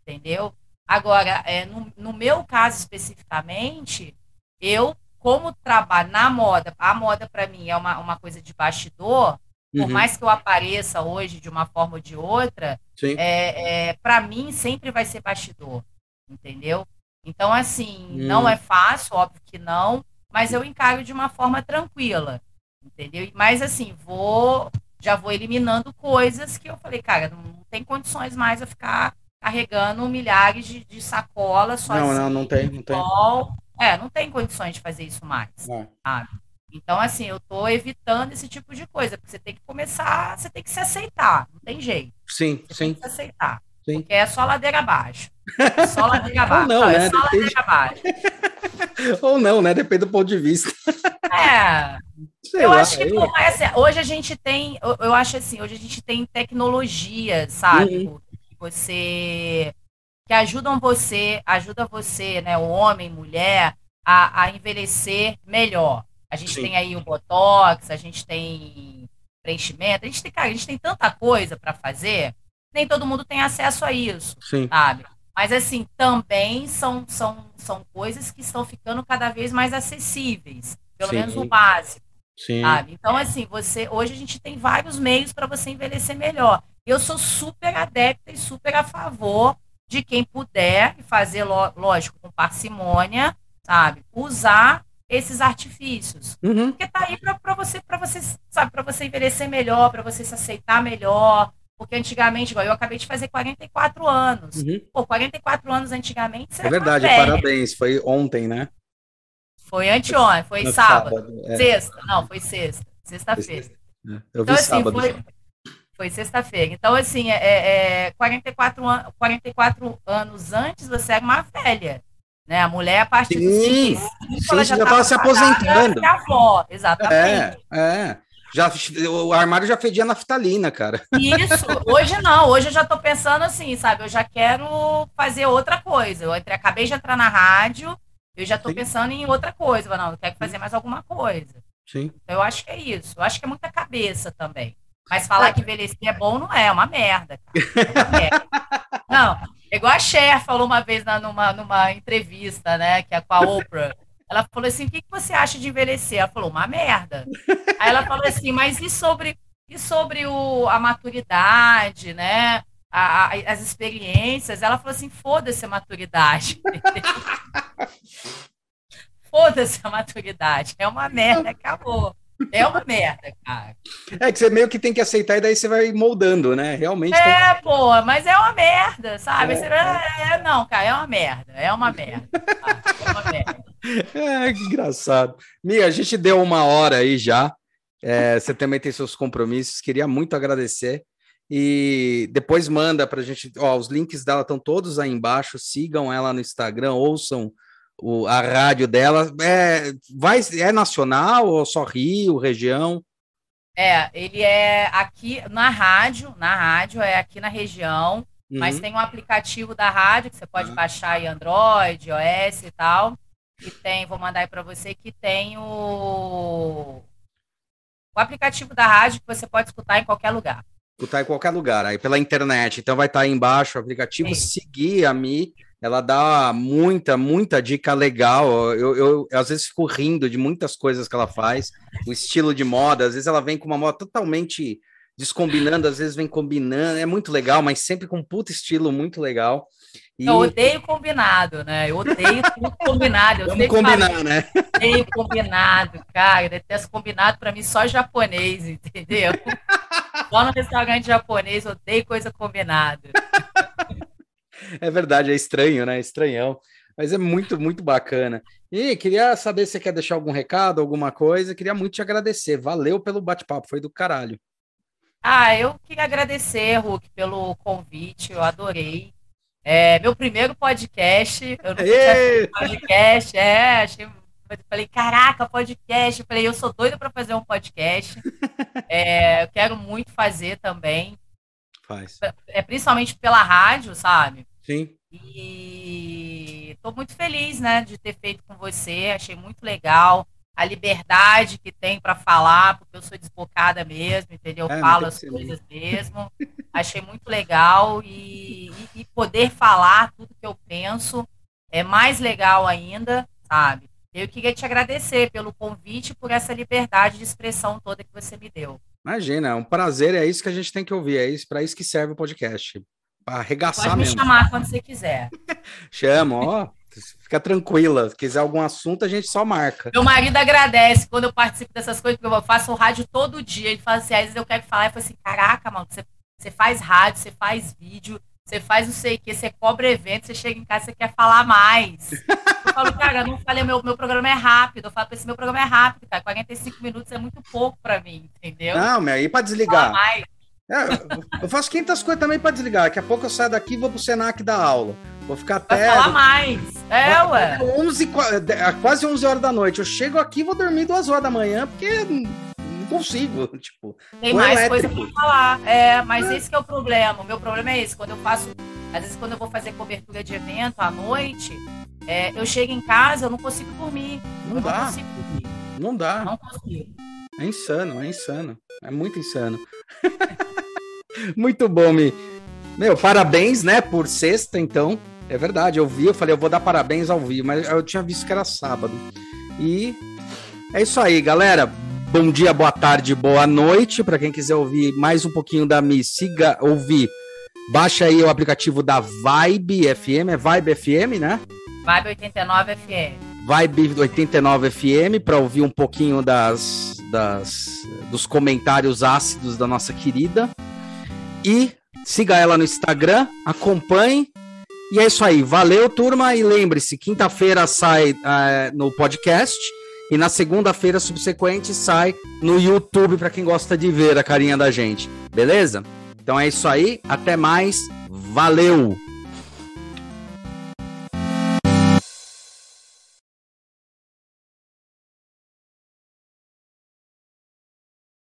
S2: entendeu? Agora, é, no, no meu caso especificamente, eu como trabalho na moda, a moda para mim é uma, uma coisa de bastidor, por uhum. mais que eu apareça hoje de uma forma ou de outra, é, é para mim sempre vai ser bastidor, entendeu? Então, assim, uhum. não é fácil, óbvio que não, mas eu encaro de uma forma tranquila, entendeu? Mas, assim, vou, já vou eliminando coisas que eu falei, cara, não tem condições mais eu ficar carregando milhares de, de sacolas
S1: sozinho. Não, não, não tem, não tem.
S2: É, não tem condições de fazer isso mais, é. sabe? Então, assim, eu tô evitando esse tipo de coisa, porque você tem que começar, você tem que se aceitar, não tem jeito.
S1: Sim,
S2: você
S1: sim.
S2: Tem que se aceitar. Sim. Porque é só ladeira abaixo. É só ladeira abaixo.
S1: Ou não, não é né? É
S2: só Depende... ladeira abaixo.
S1: Ou não, né? Depende do ponto de vista.
S2: É. Sei eu lá, acho que é. pô, hoje a gente tem, eu, eu, acho assim, hoje a gente tem tecnologia, sabe? Uhum. Você que ajudam você, ajuda você, né, o homem, mulher, a, a envelhecer melhor. A gente Sim. tem aí o botox, a gente tem preenchimento, a gente tem, cara, a gente tem tanta coisa para fazer, nem todo mundo tem acesso a isso,
S1: Sim.
S2: sabe? Mas assim, também são, são, são coisas que estão ficando cada vez mais acessíveis, pelo Sim. menos o básico. Sim. Sabe? Então, assim, você hoje a gente tem vários meios para você envelhecer melhor. Eu sou super adepta e super a favor de quem puder fazer, lógico, com parcimônia, sabe? Usar esses artifícios. Uhum. Porque tá aí para você, para você, sabe, para você envelhecer melhor, para você se aceitar melhor. Porque antigamente, igual eu acabei de fazer 44 anos. Uhum. Pô, 44 anos antigamente,
S1: você É verdade, parabéns. Foi ontem, né?
S2: Foi anteontem, foi no sábado. sábado é. Sexta, não, foi sexta. Sexta-feira.
S1: É. Eu vi então, assim, sábado.
S2: Foi, foi sexta-feira. Então, assim, é, é 44, an 44 anos antes, você era uma velha. Né? A mulher, a partir sim, dos
S1: 35, sim, ela já estava se aposentando.
S2: avó, exatamente.
S1: É, é. Já, o armário já fedia naftalina, cara.
S2: Isso, hoje não, hoje eu já estou pensando assim, sabe? Eu já quero fazer outra coisa. Eu entrei, acabei de entrar na rádio, eu já estou pensando em outra coisa. Não, eu quero fazer mais alguma coisa.
S1: Sim.
S2: Então, eu acho que é isso. Eu acho que é muita cabeça também. Mas falar que envelhecer é bom não é, é uma merda. É uma merda. não, igual a Cher falou uma vez na, numa, numa entrevista, né, que é com a Oprah. Ela falou assim: o que, que você acha de envelhecer? Ela falou, uma merda. Aí ela falou assim, mas e sobre, e sobre o, a maturidade, né? A, a, as experiências? Ela falou assim: foda-se a maturidade. foda-se a maturidade. É uma merda, acabou. É uma merda, cara.
S1: É que você meio que tem que aceitar e daí você vai moldando, né? Realmente.
S2: É, tem... pô, mas é uma merda, sabe? É. Você... é, não, cara, é uma merda. É uma merda. É uma merda.
S1: É, que engraçado. Mia, a gente deu uma hora aí já. É, você também tem seus compromissos. Queria muito agradecer. E depois manda para a gente. Ó, os links dela estão todos aí embaixo. Sigam ela no Instagram, ouçam o, a rádio dela. É, vai, é nacional ou só Rio, região?
S2: É, ele é aqui na rádio, na rádio, é aqui na região, uhum. mas tem um aplicativo da rádio que você pode uhum. baixar em Android, iOS e tal. E tem, vou mandar aí para você, que tem o, o aplicativo da rádio que você pode escutar em qualquer lugar.
S1: Escutar em qualquer lugar, aí pela internet. Então vai estar tá aí embaixo o aplicativo, Sim. seguir a Mi ela dá muita, muita dica legal. Eu, eu, eu, às vezes fico rindo de muitas coisas que ela faz, o estilo de moda, às vezes ela vem com uma moda totalmente descombinando, às vezes vem combinando, é muito legal, mas sempre com um puto estilo muito legal.
S2: E... Eu odeio combinado, né? Eu odeio tudo combinado. Eu
S1: Vamos combinar, falo, né?
S2: Odeio combinado, cara. Detesto combinado para mim só japonês, entendeu? só no restaurante japonês, odeio coisa combinada.
S1: É verdade, é estranho, né? Estranhão. Mas é muito, muito bacana. E queria saber se você quer deixar algum recado, alguma coisa. Queria muito te agradecer. Valeu pelo bate-papo, foi do caralho.
S2: Ah, eu queria agradecer, Hulk, pelo convite, eu adorei. É, meu primeiro podcast, eu tinha podcast, é, achei, falei, caraca, podcast, eu falei, eu sou doida para fazer um podcast, é, eu quero muito fazer também.
S1: Faz.
S2: É, principalmente pela rádio, sabe?
S1: Sim.
S2: E estou muito feliz, né, de ter feito com você. Achei muito legal a liberdade que tem para falar, porque eu sou desbocada mesmo, entendeu? Eu é, falo as coisas mesmo. Achei muito legal e, e, e, poder falar tudo que eu penso é mais legal ainda, sabe? Eu queria te agradecer pelo convite, por essa liberdade de expressão toda que você me deu.
S1: Imagina, é um prazer, é isso que a gente tem que ouvir, é isso para isso que serve o podcast arregaçar
S2: Pode me
S1: mesmo.
S2: chamar quando você quiser.
S1: Chama, ó. Fica tranquila. Se quiser algum assunto, a gente só marca.
S2: Meu marido agradece quando eu participo dessas coisas, porque eu faço rádio todo dia. Ele fala assim, às vezes eu quero falar, e falo assim, caraca, mano, você, você faz rádio, você faz vídeo, você faz não sei o que, você cobra evento, você chega em casa, você quer falar mais. Eu falo, cara, eu não falei, meu, meu programa é rápido. Eu falo pra esse meu programa é rápido, cara. 45 minutos é muito pouco pra mim, entendeu?
S1: Não, mas aí pra desligar. Mais. É, eu faço 500 coisas também para desligar. Daqui a pouco eu saio daqui e vou pro Senac dar aula. Vou ficar até.
S2: Vai falar mais. É, ué.
S1: 11, é, quase 11 horas da noite. Eu chego aqui e vou dormir duas horas da manhã, porque não consigo. Tipo,
S2: tem mais elétrico. coisa pra falar. É, mas é. esse é o problema. O meu problema é esse. Quando eu faço. Às vezes, quando eu vou fazer cobertura de evento à noite, é, eu chego em casa, eu não consigo dormir.
S1: Não
S2: eu
S1: dá. Não consigo dormir. Não dá.
S2: Não consigo.
S1: É insano, é insano. É muito insano. Muito bom, Mi. Meu, parabéns, né, por sexta, então. É verdade, eu vi, eu falei, eu vou dar parabéns ao vivo, mas eu tinha visto que era sábado. E é isso aí, galera. bom dia, boa tarde, boa noite. Para quem quiser ouvir mais um pouquinho da Mi, siga, ouvir. Baixa aí o aplicativo da Vibe FM, é Vibe FM, né?
S2: Vibe 89 FM.
S1: Vibe 89 FM para ouvir um pouquinho das, das dos comentários ácidos da nossa querida. E siga ela no Instagram, acompanhe. E é isso aí. Valeu, turma. E lembre-se, quinta-feira sai uh, no podcast. E na segunda-feira subsequente sai no YouTube para quem gosta de ver a carinha da gente. Beleza? Então é isso aí. Até mais. Valeu!